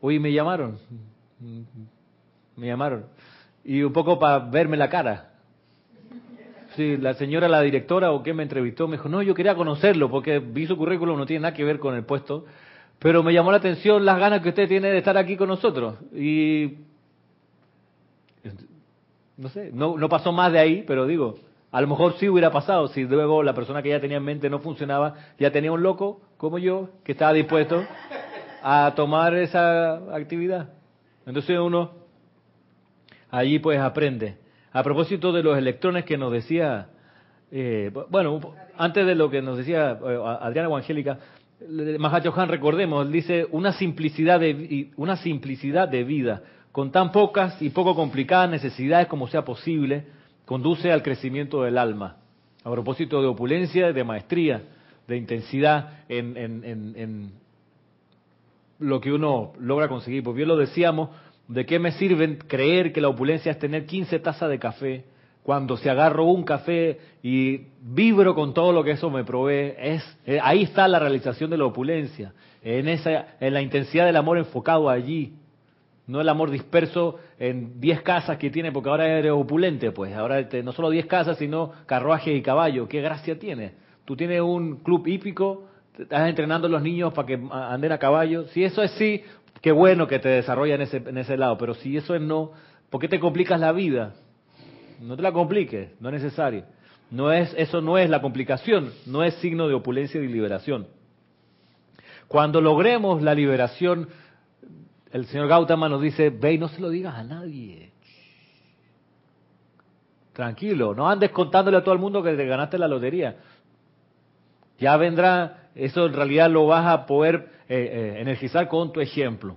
Hoy me llamaron, me llamaron, y un poco para verme la cara. Sí, la señora, la directora o que me entrevistó, me dijo, no, yo quería conocerlo porque vi su currículum, no tiene nada que ver con el puesto, pero me llamó la atención las ganas que usted tiene de estar aquí con nosotros. Y no sé, no, no pasó más de ahí, pero digo, a lo mejor sí hubiera pasado si luego la persona que ya tenía en mente no funcionaba, ya tenía un loco como yo que estaba dispuesto a tomar esa actividad. Entonces uno allí pues aprende. A propósito de los electrones que nos decía, eh, bueno, antes de lo que nos decía eh, Adriana Evangélica, Mahacho Han, recordemos, él dice una simplicidad de una simplicidad de vida con tan pocas y poco complicadas necesidades como sea posible conduce al crecimiento del alma. A propósito de opulencia, de maestría, de intensidad en, en- en- en lo que uno logra conseguir. Pues bien lo decíamos, ¿de qué me sirve creer que la opulencia es tener 15 tazas de café cuando se agarro un café y vibro con todo lo que eso me provee? Es, eh, ahí está la realización de la opulencia, en, esa, en la intensidad del amor enfocado allí. No el amor disperso en 10 casas que tiene, porque ahora eres opulente, pues. Ahora no solo 10 casas, sino carruajes y caballos. ¿Qué gracia tiene? Tú tienes un club hípico, estás entrenando a los niños para que anden a caballo. Si eso es sí, qué bueno que te desarrolla en ese, en ese lado. Pero si eso es no, ¿por qué te complicas la vida? No te la compliques, no es necesario. No es, eso no es la complicación, no es signo de opulencia y liberación. Cuando logremos la liberación, el señor Gautama nos dice, ve y no se lo digas a nadie. Tranquilo, no andes contándole a todo el mundo que te ganaste la lotería. Ya vendrá, eso en realidad lo vas a poder eh, eh, energizar con tu ejemplo.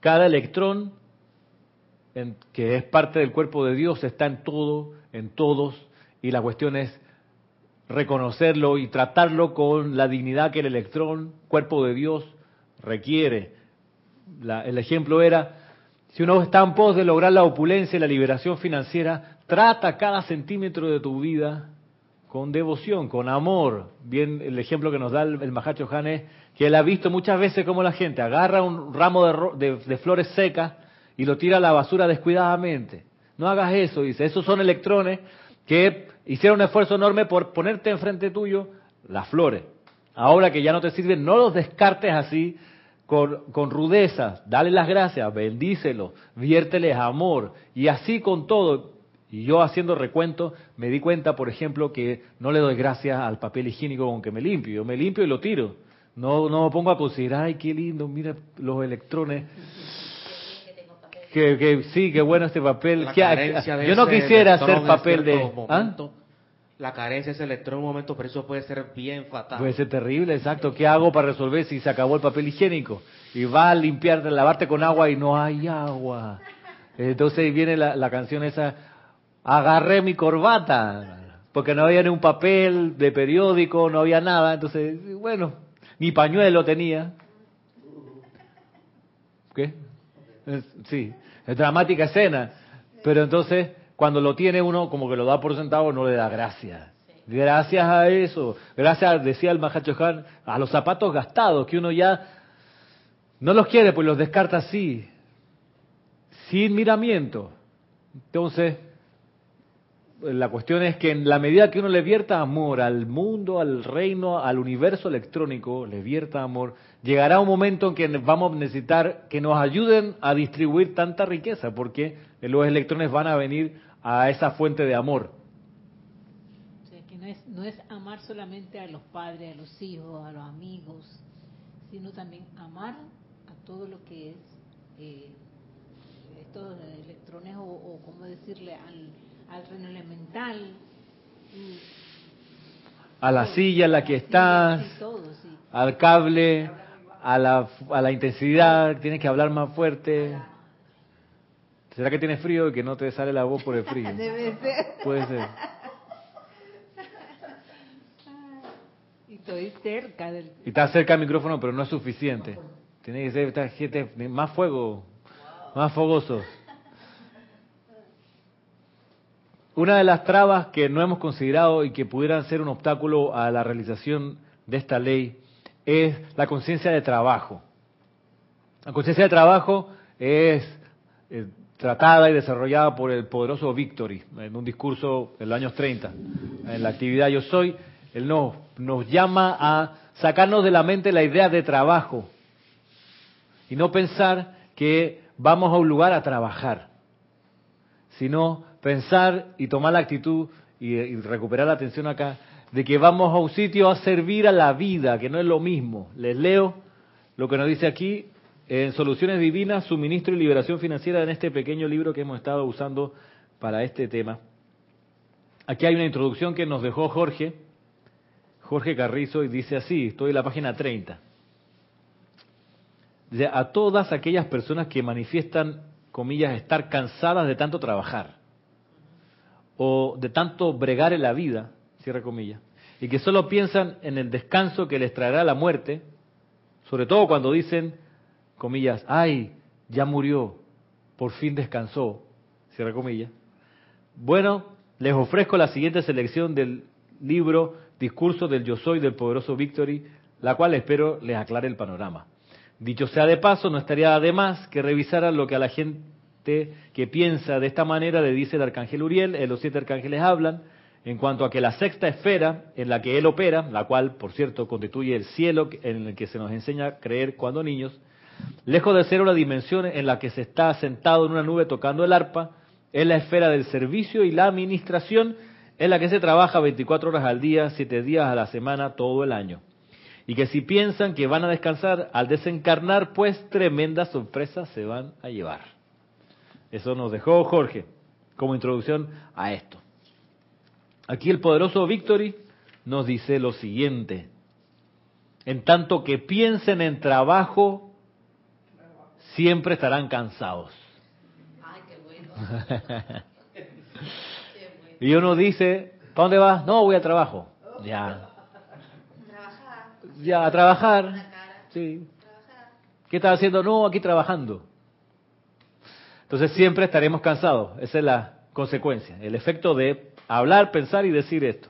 Cada electrón que es parte del cuerpo de Dios está en todo, en todos, y la cuestión es reconocerlo y tratarlo con la dignidad que el electrón, cuerpo de Dios, requiere. La- el ejemplo era, si uno está en pos de lograr la opulencia y la liberación financiera, trata cada centímetro de tu vida con devoción, con amor. Bien, el ejemplo que nos da el, el Mahacho Han es que él ha visto muchas veces cómo la gente agarra un ramo de- de flores secas y lo tira a la basura descuidadamente. No hagas eso, dice. Esos son electrones que hicieron un esfuerzo enorme por ponerte enfrente tuyo las flores. Ahora que ya no te sirven, no los descartes así con, con rudeza. Dale las gracias, bendícelos, viérteles amor. Y así con todo. Y yo haciendo recuento me di cuenta, por ejemplo, que no le doy gracias al papel higiénico con que me limpio. Yo me limpio y lo tiro. No, no me pongo a considerar, ay, qué lindo, mira los electrones. *laughs* Que, que sí, qué bueno este papel. La ¿Qué- carencia de yo no quisiera hacer papel de... ¿Ah? La carencia de ese electrón en un momento, pero eso puede ser bien fatal. Puede ser terrible, exacto. ¿Qué hago para resolver si se acabó el papel higiénico? Y vas a limpiar, a lavarte con agua y no hay agua. Entonces viene la, canción esa, agarré mi corbata, porque no había ni un papel de periódico, no había nada. Entonces, bueno, ni pañuelo tenía. ¿Qué? Sí. es dramática escena. Pero entonces, cuando lo tiene uno, como que lo da por sentado, no le da gracias. Gracias a eso, gracias, decía el Mahachohan, a los zapatos gastados, que uno ya no los quiere, pues los descarta así, sin miramiento. Entonces, la cuestión es que en la medida que uno le vierta amor al mundo, al reino, al universo electrónico, le vierta amor, llegará un momento en que vamos a necesitar que nos ayuden a distribuir tanta riqueza, porque los electrones van a venir a esa fuente de amor. O sea, que no es, no es amar solamente a los padres, a los hijos, a los amigos, sino también amar a todo lo que es eh, estos electrones o, o cómo decirle al, al reino elemental. y A la silla en la que estás, y todo, sí. al cable, a la, a la intensidad, tienes que hablar más fuerte. ¿Será que tienes frío y que no te sale la voz por el frío? *laughs* Debe ser. Puede ser. Y estoy cerca del... Y está cerca del micrófono, pero no es suficiente. Tiene que ser esta gente más fuego, más fogoso. Una de las trabas que no hemos considerado y que pudieran ser un obstáculo a la realización de esta ley es la conciencia de trabajo. La conciencia de trabajo es eh, tratada y desarrollada por el poderoso Victory en un discurso en los años 30. En la actividad Yo Soy, él nos, nos llama a sacarnos de la mente la idea de trabajo y no pensar que vamos a un lugar a trabajar, sino pensar y tomar la actitud y recuperar la atención acá de que vamos a un sitio a servir a la vida, que no es lo mismo. Les leo lo que nos dice aquí en Soluciones Divinas, Suministro y Liberación Financiera, en este pequeño libro que hemos estado usando para este tema. Aquí hay una introducción que nos dejó Jorge, Jorge Carrizo, y dice así, estoy en la página 30. Dice, a todas aquellas personas que manifiestan, comillas, estar cansadas de tanto trabajar o de tanto bregar en la vida, cierra comillas, y que solo piensan en el descanso que les traerá la muerte, sobre todo cuando dicen, comillas, ay, ya murió, por fin descansó, cierra comillas. Bueno, les ofrezco la siguiente selección del libro Discurso del Yo Soy del Poderoso Victory, la cual espero les aclare el panorama. Dicho sea de paso, no estaría de más que revisaran lo que a la gente que piensa de esta manera le dice el arcángel Uriel, eh, los siete arcángeles hablan, en cuanto a que la sexta esfera en la que él opera, la cual, por cierto, constituye el cielo en el que se nos enseña a creer cuando niños, lejos de ser una dimensión en la que se está sentado en una nube tocando el arpa, es la esfera del servicio y la administración en la que se trabaja 24 horas al día, 7 días a la semana, todo el año. Y que si piensan que van a descansar al desencarnar, pues tremendas sorpresas se van a llevar. Eso nos dejó Jorge como introducción a esto. Aquí el poderoso Victory nos dice lo siguiente. En tanto que piensen en trabajo, siempre estarán cansados. Ay, qué bueno. *laughs* Y uno dice, ¿para dónde vas? No, voy a trabajo. Ya, Trabajar. ya, a trabajar. Sí. Trabajar. ¿Qué estás haciendo? No, aquí trabajando. Entonces siempre estaremos cansados. Esa es la consecuencia, el efecto de hablar, pensar y decir esto.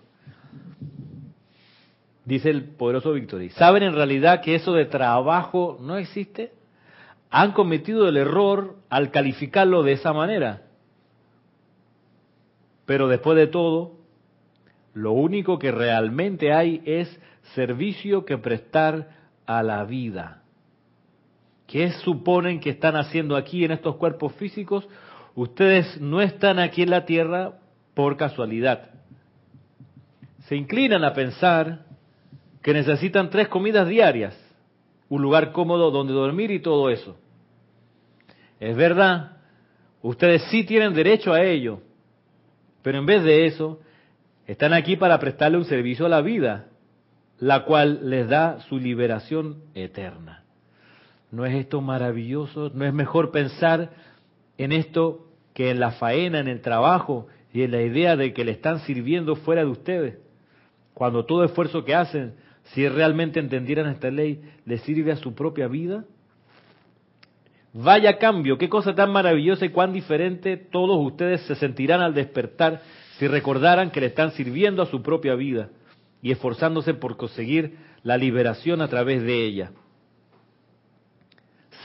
Dice el poderoso Victory. ¿Saben en realidad que eso de trabajo no existe? Han cometido el error al calificarlo de esa manera. Pero después de todo, lo único que realmente hay es servicio que prestar a la vida. ¿Qué suponen que están haciendo aquí en estos cuerpos físicos? Ustedes no están aquí en la tierra por casualidad. Se inclinan a pensar que necesitan tres comidas diarias, un lugar cómodo donde dormir y todo eso. Es verdad, ustedes sí tienen derecho a ello, pero en vez de eso, están aquí para prestarle un servicio a la vida, la cual les da su liberación eterna. ¿No es esto maravilloso? ¿No es mejor pensar en esto que en la faena, en el trabajo y en la idea de que le están sirviendo fuera de ustedes? Cuando todo esfuerzo que hacen, si realmente entendieran esta ley, les sirve a su propia vida. Vaya cambio, qué cosa tan maravillosa y cuán diferente todos ustedes se sentirán al despertar si recordaran que le están sirviendo a su propia vida y esforzándose por conseguir la liberación a través de ella.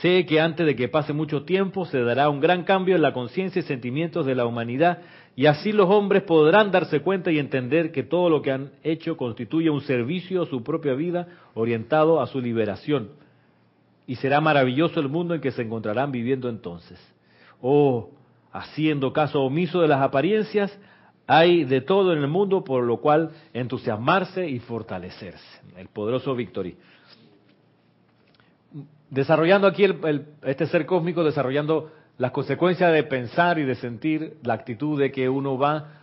Sé que antes de que pase mucho tiempo se dará un gran cambio en la conciencia y sentimientos de la humanidad y así los hombres podrán darse cuenta y entender que todo lo que han hecho constituye un servicio a su propia vida orientado a su liberación. Y será maravilloso el mundo en que se encontrarán viviendo entonces. Oh, haciendo caso omiso de las apariencias, hay de todo en el mundo por lo cual entusiasmarse y fortalecerse. El poderoso Victory desarrollando aquí el, este ser cósmico, desarrollando las consecuencias de pensar y de sentir la actitud de que uno va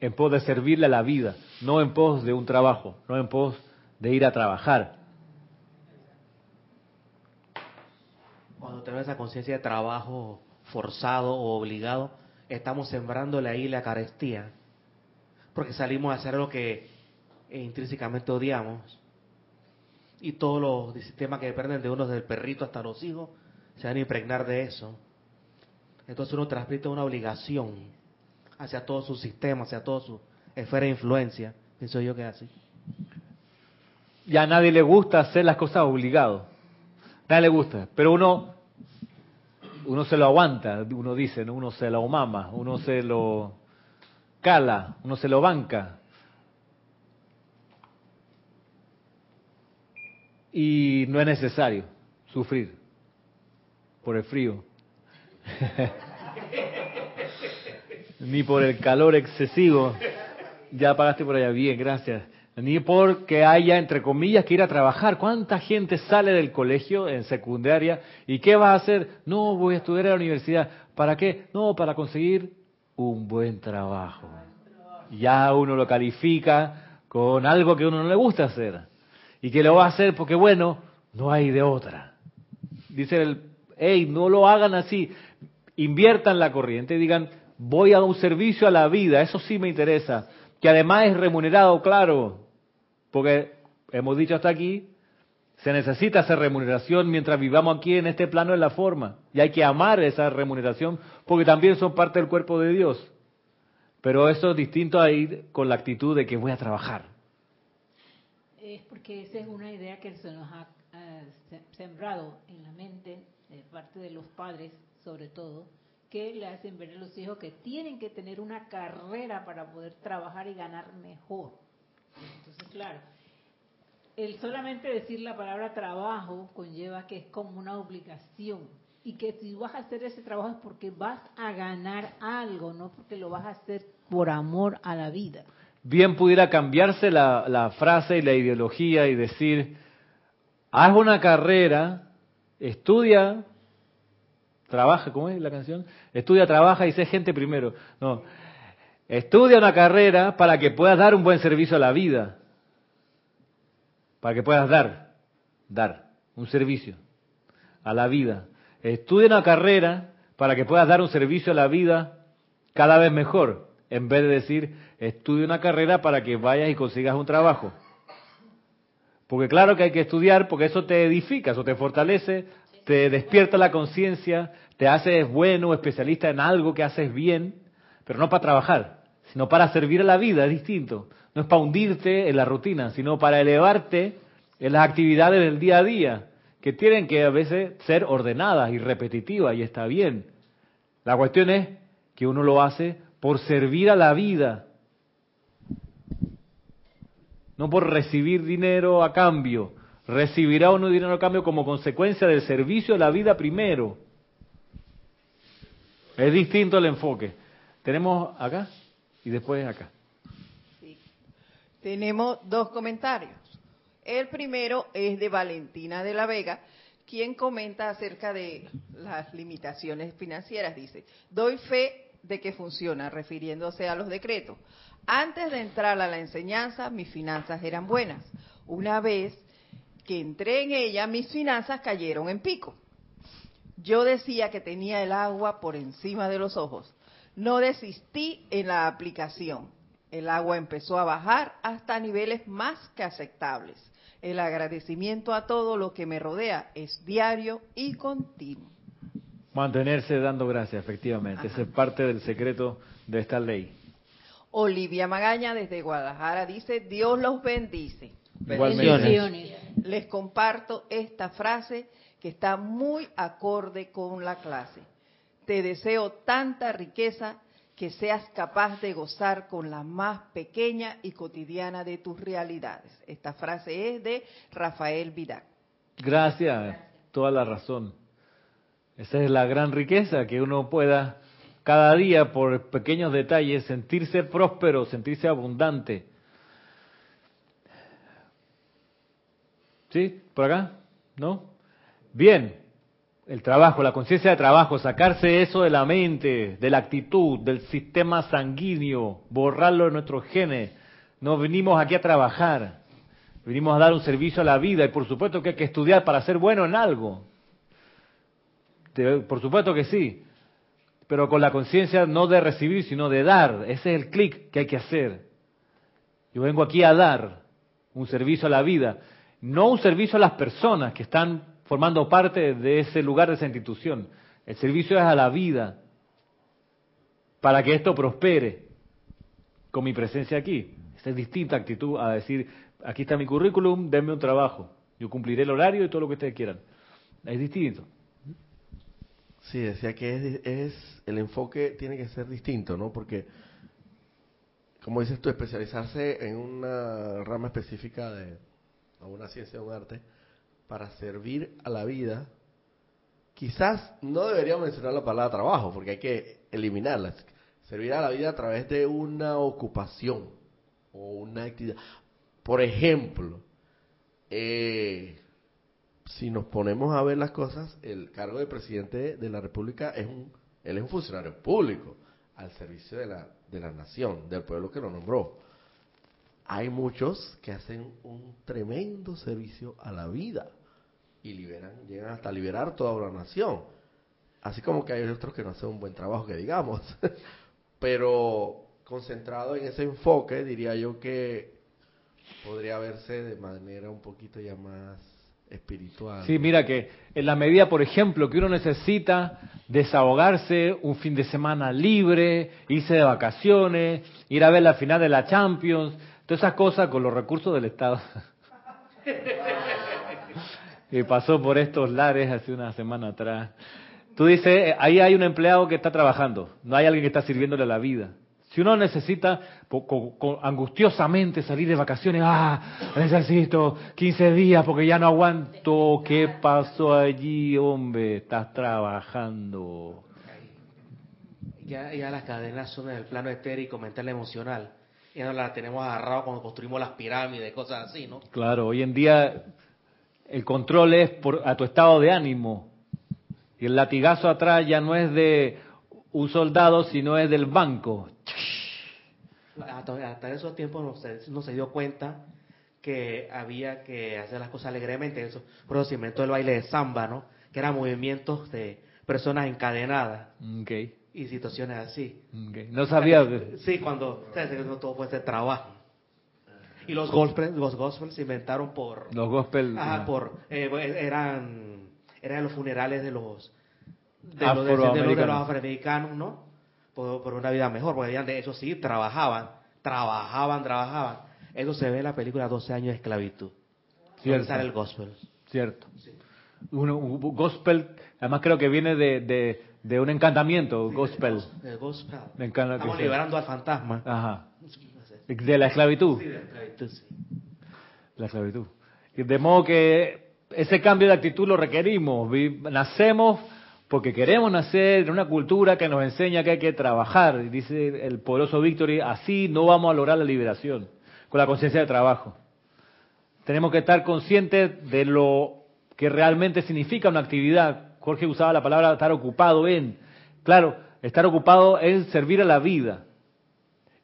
en pos de servirle a la vida, no en pos de un trabajo, no en pos de ir a trabajar. Cuando tenemos esa conciencia de trabajo forzado o obligado, estamos sembrándole ahí la carestía, porque salimos a hacer lo que intrínsecamente odiamos y todos los sistemas que dependen de uno, desde el perrito hasta los hijos, se van a impregnar de eso. Entonces uno transmite una obligación hacia todo su sistema, hacia toda su esfera de influencia. Pienso yo que es así. Ya a nadie le gusta hacer las cosas obligado. Nadie le gusta. Pero uno, uno se lo aguanta, uno dice, uno se lo mama, uno se lo cala, uno se lo banca. y no es necesario sufrir por el frío, *laughs* ni por el calor excesivo. Ya pagaste por allá, bien, gracias. Ni porque haya, entre comillas, que ir a trabajar. ¿Cuánta gente sale del colegio en secundaria y qué va a hacer? No, voy a estudiar a la universidad. ¿Para qué? No, para conseguir un buen trabajo. Ya uno lo califica con algo que uno no le gusta hacer y que lo va a hacer porque, bueno, no hay de otra. Dice el, hey, no lo hagan así, inviertan la corriente y digan, voy a un servicio a la vida, eso sí me interesa, que además es remunerado, claro, porque hemos dicho hasta aquí, se necesita esa remuneración mientras vivamos aquí en este plano en la forma, y hay que amar esa remuneración porque también son parte del cuerpo de Dios. Pero eso es distinto a ir con la actitud de que voy a trabajar es porque esa es una idea que se nos ha eh, sembrado en la mente de parte de los padres, sobre todo, que le hacen ver a los hijos que tienen que tener una carrera para poder trabajar y ganar mejor. Entonces, claro, el solamente decir la palabra trabajo conlleva que es como una obligación y que si vas a hacer ese trabajo es porque vas a ganar algo, no porque lo vas a hacer por amor a la vida bien pudiera cambiarse la, frase y la ideología y decir, haz una carrera, estudia, trabaja, ¿cómo es la canción? Estudia, trabaja y sé gente primero. No, estudia una carrera para que puedas dar un buen servicio a la vida, para que puedas dar, dar un servicio a la vida. Estudia una carrera para que puedas dar un servicio a la vida cada vez mejor, en vez de decir, estudia una carrera para que vayas y consigas un trabajo. Porque claro que hay que estudiar porque eso te edifica, eso te fortalece, te despierta la conciencia, te haces bueno, especialista en algo que haces bien, pero no para trabajar, sino para servir a la vida, es distinto. No es para hundirte en la rutina, sino para elevarte en las actividades del día a día, que tienen que a veces ser ordenadas y repetitivas, y está bien. La cuestión es que uno lo hace por servir a la vida, no por recibir dinero a cambio. Recibirá uno dinero a cambio como consecuencia del servicio a la vida primero. Es distinto el enfoque. Tenemos acá y después acá. Tenemos dos comentarios. El primero es de Valentina de la Vega, quien comenta acerca de las limitaciones financieras. Dice, doy fe de que funciona, refiriéndose a los decretos. Antes de entrar a la enseñanza, mis finanzas eran buenas. Una vez que entré en ella, mis finanzas cayeron en pico. Yo decía que tenía el agua por encima de los ojos. No desistí en la aplicación. El agua empezó a bajar hasta niveles más que aceptables. El agradecimiento a todo lo que me rodea es diario y continuo. Mantenerse dando gracias, efectivamente. Ese es parte del secreto de esta ley. Olivia Magaña desde Guadalajara dice, Dios los bendice. Bendiciones. Les comparto esta frase que está muy acorde con la clase. Te deseo tanta riqueza que seas capaz de gozar con la más pequeña y cotidiana de tus realidades. Esta frase es de Rafael Vidal. Gracias, toda la razón. Esa es la gran riqueza, que uno pueda cada día por pequeños detalles sentirse próspero, sentirse abundante. ¿Sí? ¿Por acá? ¿No? Bien, el trabajo, la conciencia de trabajo, sacarse eso de la mente, de la actitud, del sistema sanguíneo, borrarlo de nuestros genes. No venimos aquí a trabajar, venimos a dar un servicio a la vida y por supuesto que hay que estudiar para ser bueno en algo. Por supuesto que sí, pero con la conciencia no de recibir, sino de dar. Ese es el clic que hay que hacer. Yo vengo aquí a dar un servicio a la vida, no un servicio a las personas que están formando parte de ese lugar, de esa institución. El servicio es a la vida, para que esto prospere con mi presencia aquí. Esa es distinta actitud a decir, aquí está mi currículum, denme un trabajo. Yo cumpliré el horario y todo lo que ustedes quieran. Es distinto. Sí, decía que es, el enfoque tiene que ser distinto, ¿no? Porque, como dices tú, especializarse en una rama específica de una ciencia o un arte, para servir a la vida, quizás no deberíamos mencionar la palabra trabajo, porque hay que eliminarla. Servir a la vida a través de una ocupación o una actividad. Por ejemplo, eh, si nos ponemos a ver las cosas, el cargo de presidente de la República es un, él es un funcionario público al servicio de la, de la nación, del pueblo que lo nombró. Hay muchos que hacen un tremendo servicio a la vida y liberan, llegan hasta liberar toda una nación. Así como que hay otros que no hacen un buen trabajo, que digamos. *laughs* Pero concentrado en ese enfoque, diría yo que podría verse de manera un poquito ya más espiritual. Sí, mira que en la medida, por ejemplo, que uno necesita desahogarse un fin de semana libre, irse de vacaciones, ir a ver la final de la Champions, todas esas cosas con los recursos del Estado. que pasó por estos lares hace una semana atrás. Tú dices, ahí hay un empleado que está trabajando, no hay alguien que está sirviéndole a la vida. Si uno necesita angustiosamente salir de vacaciones, ah, necesito 15 días porque ya no aguanto, ¿qué pasó allí, hombre? Estás trabajando. Ya, ya las cadenas son en el plano etérico, mental, emocional. Ya no las tenemos agarrado cuando construimos las pirámides, cosas así, ¿no? Claro, hoy en día el control es por, a tu estado de ánimo. Y el latigazo atrás ya no es de un soldado, sino es del banco. Hasta, esos tiempos no se, dio cuenta que había que hacer las cosas alegremente. Eso, por eso se inventó el baile de samba, ¿no? Que eran movimientos de personas encadenadas. Y situaciones así. No sabía. Sí, cuando todo puede ser trabajo. Y los gospels, los gospels se inventaron por... Los gospels... Ajá, por... Eh, eran, eran los funerales de los... De los, de, los, afroamericanos, ¿no? Por, por, una vida mejor, porque de eso sí, trabajaban, trabajaban, trabajaban. Eso se ve en la película 12 años de esclavitud. Cierto. el gospel. Cierto. Un, gospel, además creo que viene de, de, de un encantamiento, gospel. El gospel. Estamos liberando al fantasma. Ajá. De la esclavitud. Sí, de la esclavitud, sí. La esclavitud. De modo que ese cambio de actitud lo requerimos. Nacemos porque queremos nacer en una cultura que nos enseña que hay que trabajar. Y dice el poderoso Victory, así no vamos a lograr la liberación, con la conciencia de trabajo. Tenemos que estar conscientes de lo que realmente significa una actividad. Jorge usaba la palabra estar ocupado en. Claro, estar ocupado en servir a la vida.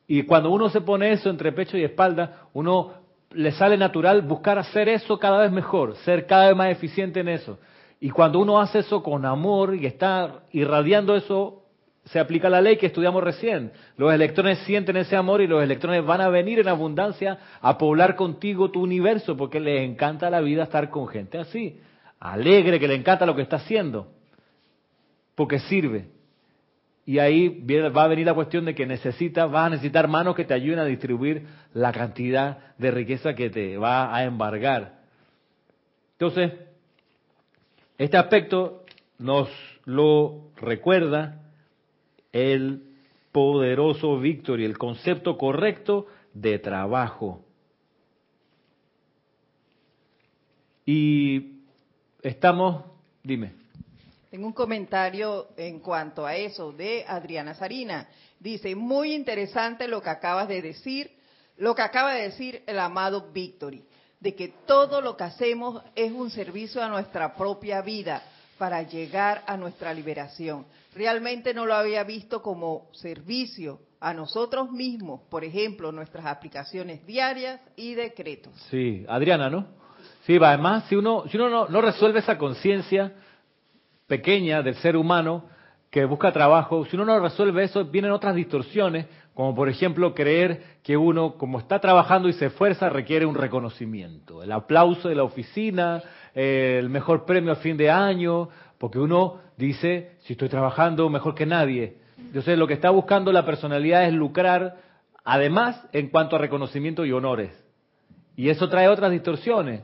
Y cuando uno se pone eso entre pecho y espalda, uno le sale natural buscar hacer eso cada vez mejor, ser cada vez más eficiente en eso. Y cuando uno hace eso con amor y está irradiando eso, se aplica la ley que estudiamos recién. Los electrones sienten ese amor y los electrones van a venir en abundancia a poblar contigo tu universo porque les encanta la vida estar con gente así, alegre, que le encanta lo que está haciendo. porque sirve. Y ahí va a venir la cuestión de que necesitas, vas a necesitar manos que te ayuden a distribuir la cantidad de riqueza que te va a embargar. Entonces, este aspecto nos lo recuerda el poderoso Víctor y el concepto correcto de trabajo. Y estamos, dime. Tengo un comentario en cuanto a eso de Adriana Sarina. Dice, muy interesante lo que acabas de decir, lo que acaba de decir el amado Victory, de que todo lo que hacemos es un servicio a nuestra propia vida para llegar a nuestra liberación. Realmente no lo había visto como servicio a nosotros mismos, por ejemplo, nuestras aplicaciones diarias y decretos. Sí, Adriana, ¿no? Sí, además, si uno, si uno no, no resuelve esa conciencia pequeña del ser humano que busca trabajo, si uno no resuelve eso, vienen otras distorsiones, como por ejemplo creer que uno, como está trabajando y se esfuerza, requiere un reconocimiento, el aplauso de la oficina, eh, el mejor premio a fin de año, porque uno dice, si estoy trabajando mejor que nadie. Entonces lo que está buscando la personalidad es lucrar, además en cuanto a reconocimiento y honores. Y eso trae otras distorsiones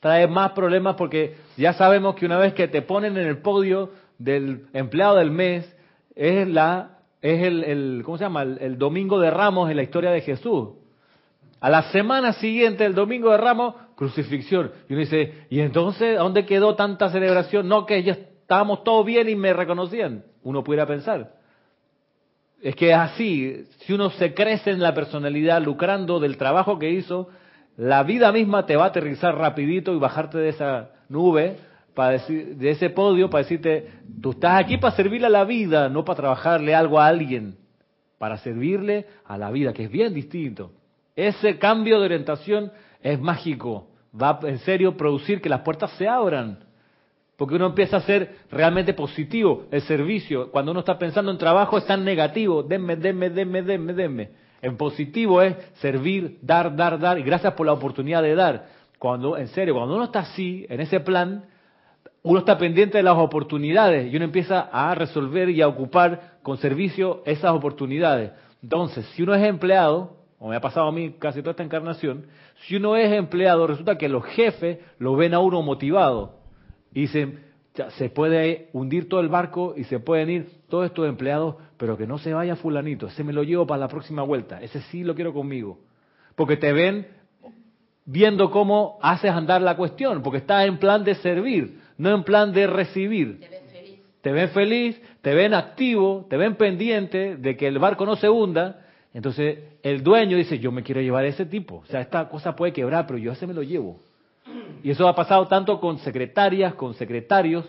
trae más problemas porque ya sabemos que una vez que te ponen en el podio del empleado del mes, es la es el, ¿cómo se llama? El, domingo de Ramos en la historia de Jesús. A la semana siguiente, el domingo de Ramos, crucifixión. Y uno dice, ¿y entonces dónde quedó tanta celebración? No, que ya estábamos todos bien y me reconocían. Uno pudiera pensar. Es que es así, si uno se crece en la personalidad lucrando del trabajo que hizo, la vida misma te va a aterrizar rapidito y bajarte de esa nube, para decir, de ese podio, para decirte, tú estás aquí para servirle a la vida, no para trabajarle algo a alguien, para servirle a la vida, que es bien distinto. Ese cambio de orientación es mágico, va en serio producir que las puertas se abran, porque uno empieza a ser realmente positivo, el servicio, cuando uno está pensando en trabajo es tan negativo, denme, denme, denme, denme, denme. En positivo es servir, dar, dar, dar, y gracias por la oportunidad de dar. Cuando, en serio, cuando uno está así, en ese plan, uno está pendiente de las oportunidades y uno empieza a resolver y a ocupar con servicio esas oportunidades. Entonces, si uno es empleado, como me ha pasado a mí casi toda esta encarnación, si uno es empleado, resulta que los jefes lo ven a uno motivado y dicen, se puede hundir todo el barco y se pueden ir todos estos empleados, pero que no se vaya fulanito, ese me lo llevo para la próxima vuelta, ese sí lo quiero conmigo. Porque te ven viendo cómo haces andar la cuestión, porque estás en plan de servir, no en plan de recibir. Te ves feliz. Te ven feliz, te ven activo, te ven pendiente de que el barco no se hunda. Entonces el dueño dice, yo me quiero llevar a ese tipo. O sea, esta cosa puede quebrar, pero yo ese me lo llevo. Y eso ha pasado tanto con secretarias, con secretarios,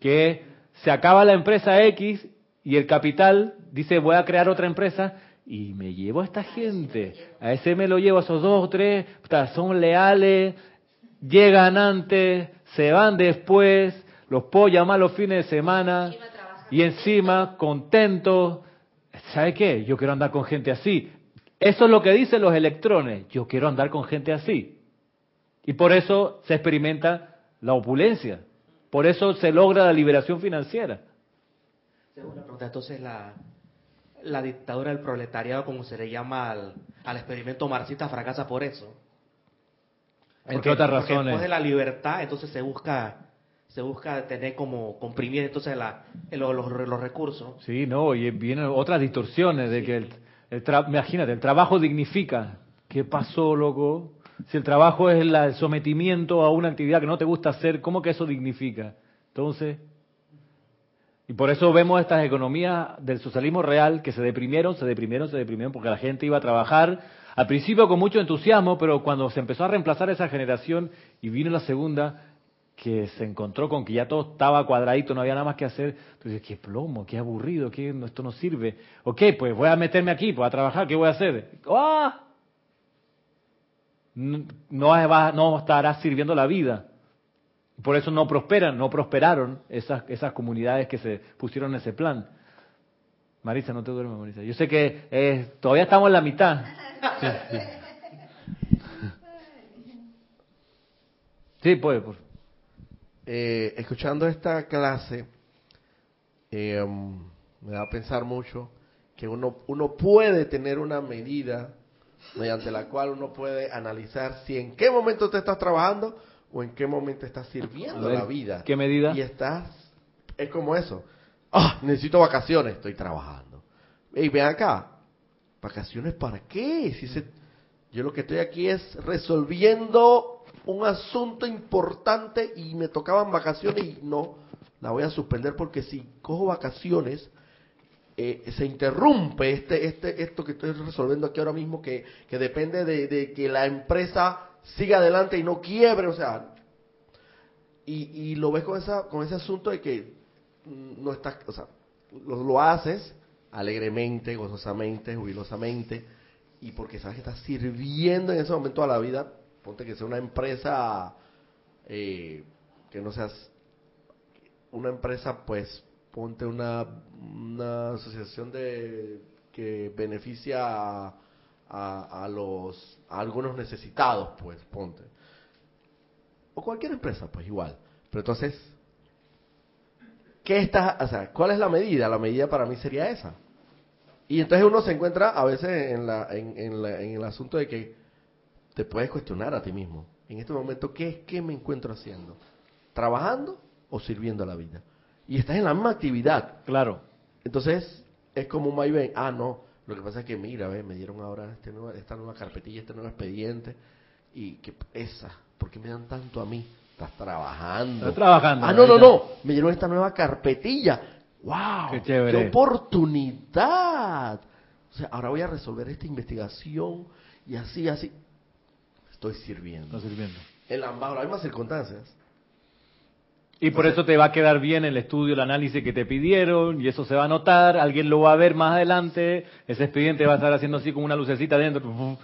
que se acaba la empresa X y el capital dice, voy a crear otra empresa y me llevo a esta gente. A ese me lo llevo, a esos dos o tres, son leales, llegan antes, se van después, los puedo llamar los fines de semana y encima contentos. ¿Sabe qué? Yo quiero andar con gente así. Eso es lo que dicen los electrones. Yo quiero andar con gente así. Y por eso se experimenta la opulencia. Por eso se logra la liberación financiera. Tengo una pregunta. Entonces, la, la dictadura del proletariado, como se le llama al, al experimento marxista, fracasa por eso. Entre Porque- otras porque razones. Después de la libertad, entonces se busca se busca tener como comprimir entonces la, los, los, los recursos. Sí, no, y vienen otras distorsiones de que el, el tra- imagínate, el trabajo dignifica. ¿Qué pasó, loco? Si el trabajo es el sometimiento a una actividad que no te gusta hacer, ¿cómo que eso dignifica? Entonces, y por eso vemos estas economías del socialismo real que se deprimieron, se deprimieron, se deprimieron porque la gente iba a trabajar al principio con mucho entusiasmo, pero cuando se empezó a reemplazar esa generación y vino la segunda, que se encontró con que ya todo estaba cuadradito, no había nada más que hacer, entonces, qué plomo, qué aburrido, qué, esto no sirve. Ok, pues voy a meterme aquí, voy a trabajar, ¿qué voy a hacer? ¡Ah! No, no estará sirviendo la vida. Por eso no prosperan, no prosperaron esas, esas comunidades que se pusieron en ese plan. Marisa, no te duermes, Marisa. Yo sé que eh, todavía estamos en la mitad. Sí, puede, por Eh, escuchando esta clase, eh, me da a pensar mucho que uno, uno puede tener una medida mediante la cual uno puede analizar si en qué momento te estás trabajando o en qué momento estás sirviendo ver, la vida. ¿qué medida? Y estás, es como eso. Ah, necesito vacaciones, estoy trabajando. Y ven acá, ¿vacaciones para qué? Si se- yo lo que estoy aquí es resolviendo un asunto importante y me tocaban vacaciones y no, la voy a suspender porque si cojo vacaciones, eh, se interrumpe este, este, esto que estoy resolviendo aquí ahora mismo, que, que depende de, que la empresa siga adelante y no quiebre, o sea, y, y lo ves con, esa, con ese asunto de que no estás, o sea, lo, lo haces alegremente, gozosamente, jubilosamente, y porque sabes que estás sirviendo en ese momento a la vida, ponte que sea una empresa eh, que no seas una empresa, pues ponte una, una asociación de que beneficia a, a, a los algunos necesitados, pues ponte o cualquier empresa, pues igual. Pero entonces, ¿qué está, o sea, cuál es la medida? La medida para mí sería esa. Y entonces uno se encuentra a veces en, la, en, en, la- en el asunto de que te puedes cuestionar a ti mismo. En este momento, ¿qué, ¿qué me encuentro haciendo? ¿Trabajando o sirviendo a la vida? Y estás en la misma actividad. Claro. Entonces, es como un vaivén. Ah, no. Lo que pasa es que, mira, ve, me dieron ahora este nuevo- esta nueva carpetilla, este nuevo expediente. Y que esa, ¿por qué me dan tanto a mí? Estás trabajando. Estás trabajando, Ah, no, no, no. Me dieron esta nueva carpetilla. ¡Wow! Qué chévere. oportunidad! O sea, ahora voy a resolver esta investigación y así, así. Estoy sirviendo. Está sirviendo. En las, bajo las mismas circunstancias. Y por eso te va a quedar bien el estudio, el análisis que te pidieron, y eso se va a notar, alguien lo va a ver más adelante, ese expediente va a estar haciendo así como una lucecita dentro.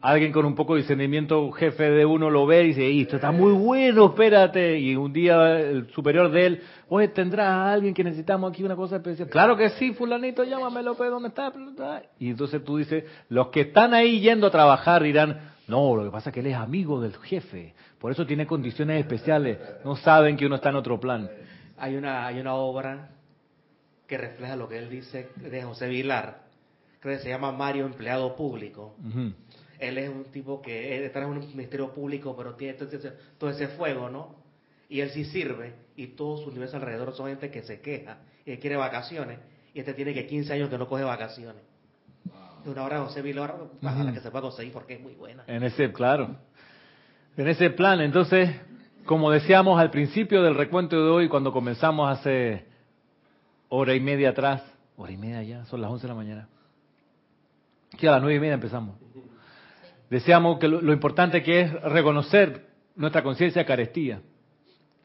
Alguien con un poco de discernimiento, jefe de uno, lo ve y dice, "Ey, esto está muy bueno, espérate. Y un día el superior de él, oye, ¿tendrás a alguien que necesitamos aquí una cosa especial? Claro que sí, fulanito, llámamelo, pues, ¿dónde está? Y entonces tú dices, los que están ahí yendo a trabajar dirán, no, lo que pasa es que él es amigo del jefe, por eso tiene condiciones especiales. No saben que uno está en otro plan. Hay una, hay una obra que refleja lo que él dice de José Vilar, que se llama Mario Empleado Público. Él es un tipo que él está en un ministerio público, pero tiene todo ese, todo ese fuego, ¿no? Y él sí sirve, y todo su universo alrededor son gente que se queja y que quiere vacaciones, y este tiene que 15 años que no coge vacaciones. Es una obra de José Vilar, la que se puede conseguir porque es muy buena. En ese, claro. En ese plan, entonces, como decíamos al principio del recuento de hoy, cuando comenzamos hace hora y media atrás, hora y media ya, son las 11 de la mañana. Sí, a las nueve y media empezamos. Decíamos que lo, lo importante que es reconocer nuestra conciencia de carestía.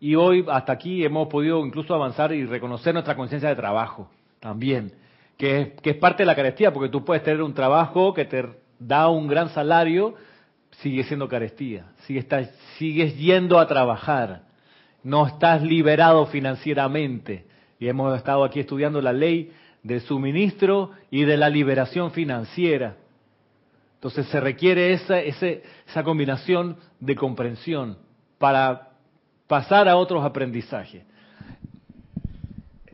Y hoy hasta aquí hemos podido incluso avanzar y reconocer nuestra conciencia de trabajo también, que es, que es parte de la carestía, porque tú puedes tener un trabajo que te da un gran salario, sigue siendo carestía, sigue sigues yendo a trabajar, no estás liberado financieramente. Y hemos estado aquí estudiando la ley del suministro y de la liberación financiera. Entonces se requiere esa, ese- esa combinación de comprensión para pasar a otros aprendizajes.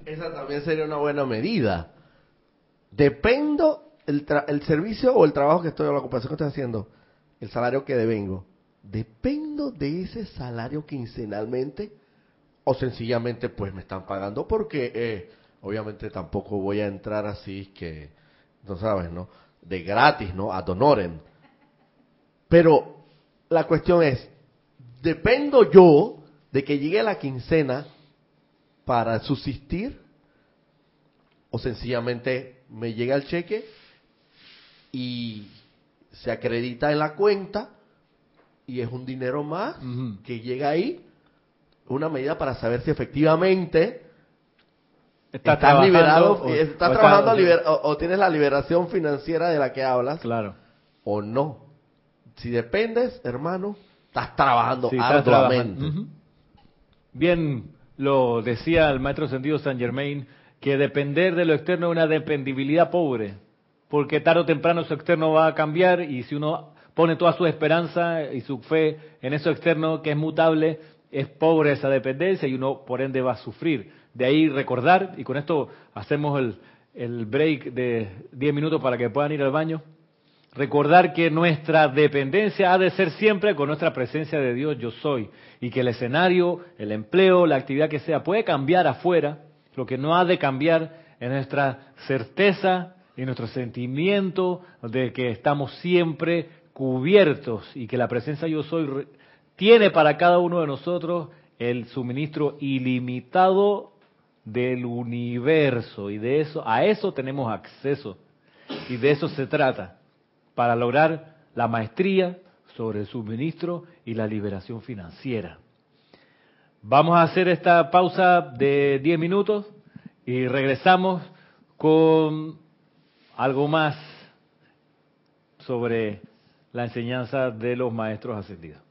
Esa también sería una buena medida. Dependo el, el servicio o el trabajo que estoy, la ocupación que estoy haciendo, el salario que devengo. ¿Dependo de ese salario quincenalmente? O sencillamente pues me están pagando porque eh, obviamente tampoco voy a entrar así que, no sabes, ¿no? De gratis, ¿no? Ad honorem. Pero la cuestión es, ¿dependo yo de que llegue la quincena para subsistir o sencillamente me llega el cheque y se acredita en la cuenta y es un dinero más que llega ahí una medida para saber si efectivamente Está estás trabajando liberado o- estás o está- trabajando o- liber- tienes la liberación financiera de la que hablas Claro. o no. Si dependes hermano estás trabajando Sí, arduamente. Bien, lo decía el maestro sentido Saint Germain, que depender de lo externo es una dependibilidad pobre, porque tarde o temprano eso externo va a cambiar y si uno pone toda su esperanza y su fe en eso externo que es mutable, es pobre esa dependencia y uno por ende va a sufrir. De ahí recordar, y con esto hacemos el, el break de 10 minutos para que puedan ir al baño. Recordar que nuestra dependencia ha de ser siempre con nuestra presencia de Dios, yo soy, y que el escenario, el empleo, la actividad que sea puede cambiar afuera, lo que no ha de cambiar es nuestra certeza y nuestro sentimiento de que estamos siempre cubiertos y que la presencia yo soy tiene para cada uno de nosotros el suministro ilimitado del universo y de eso a eso tenemos acceso y de eso se trata para lograr la maestría sobre el suministro y la liberación financiera. Vamos a hacer esta pausa de 10 minutos y regresamos con algo más sobre la enseñanza de los maestros ascendidos.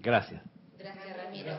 Gracias. Gracias, Ramiro.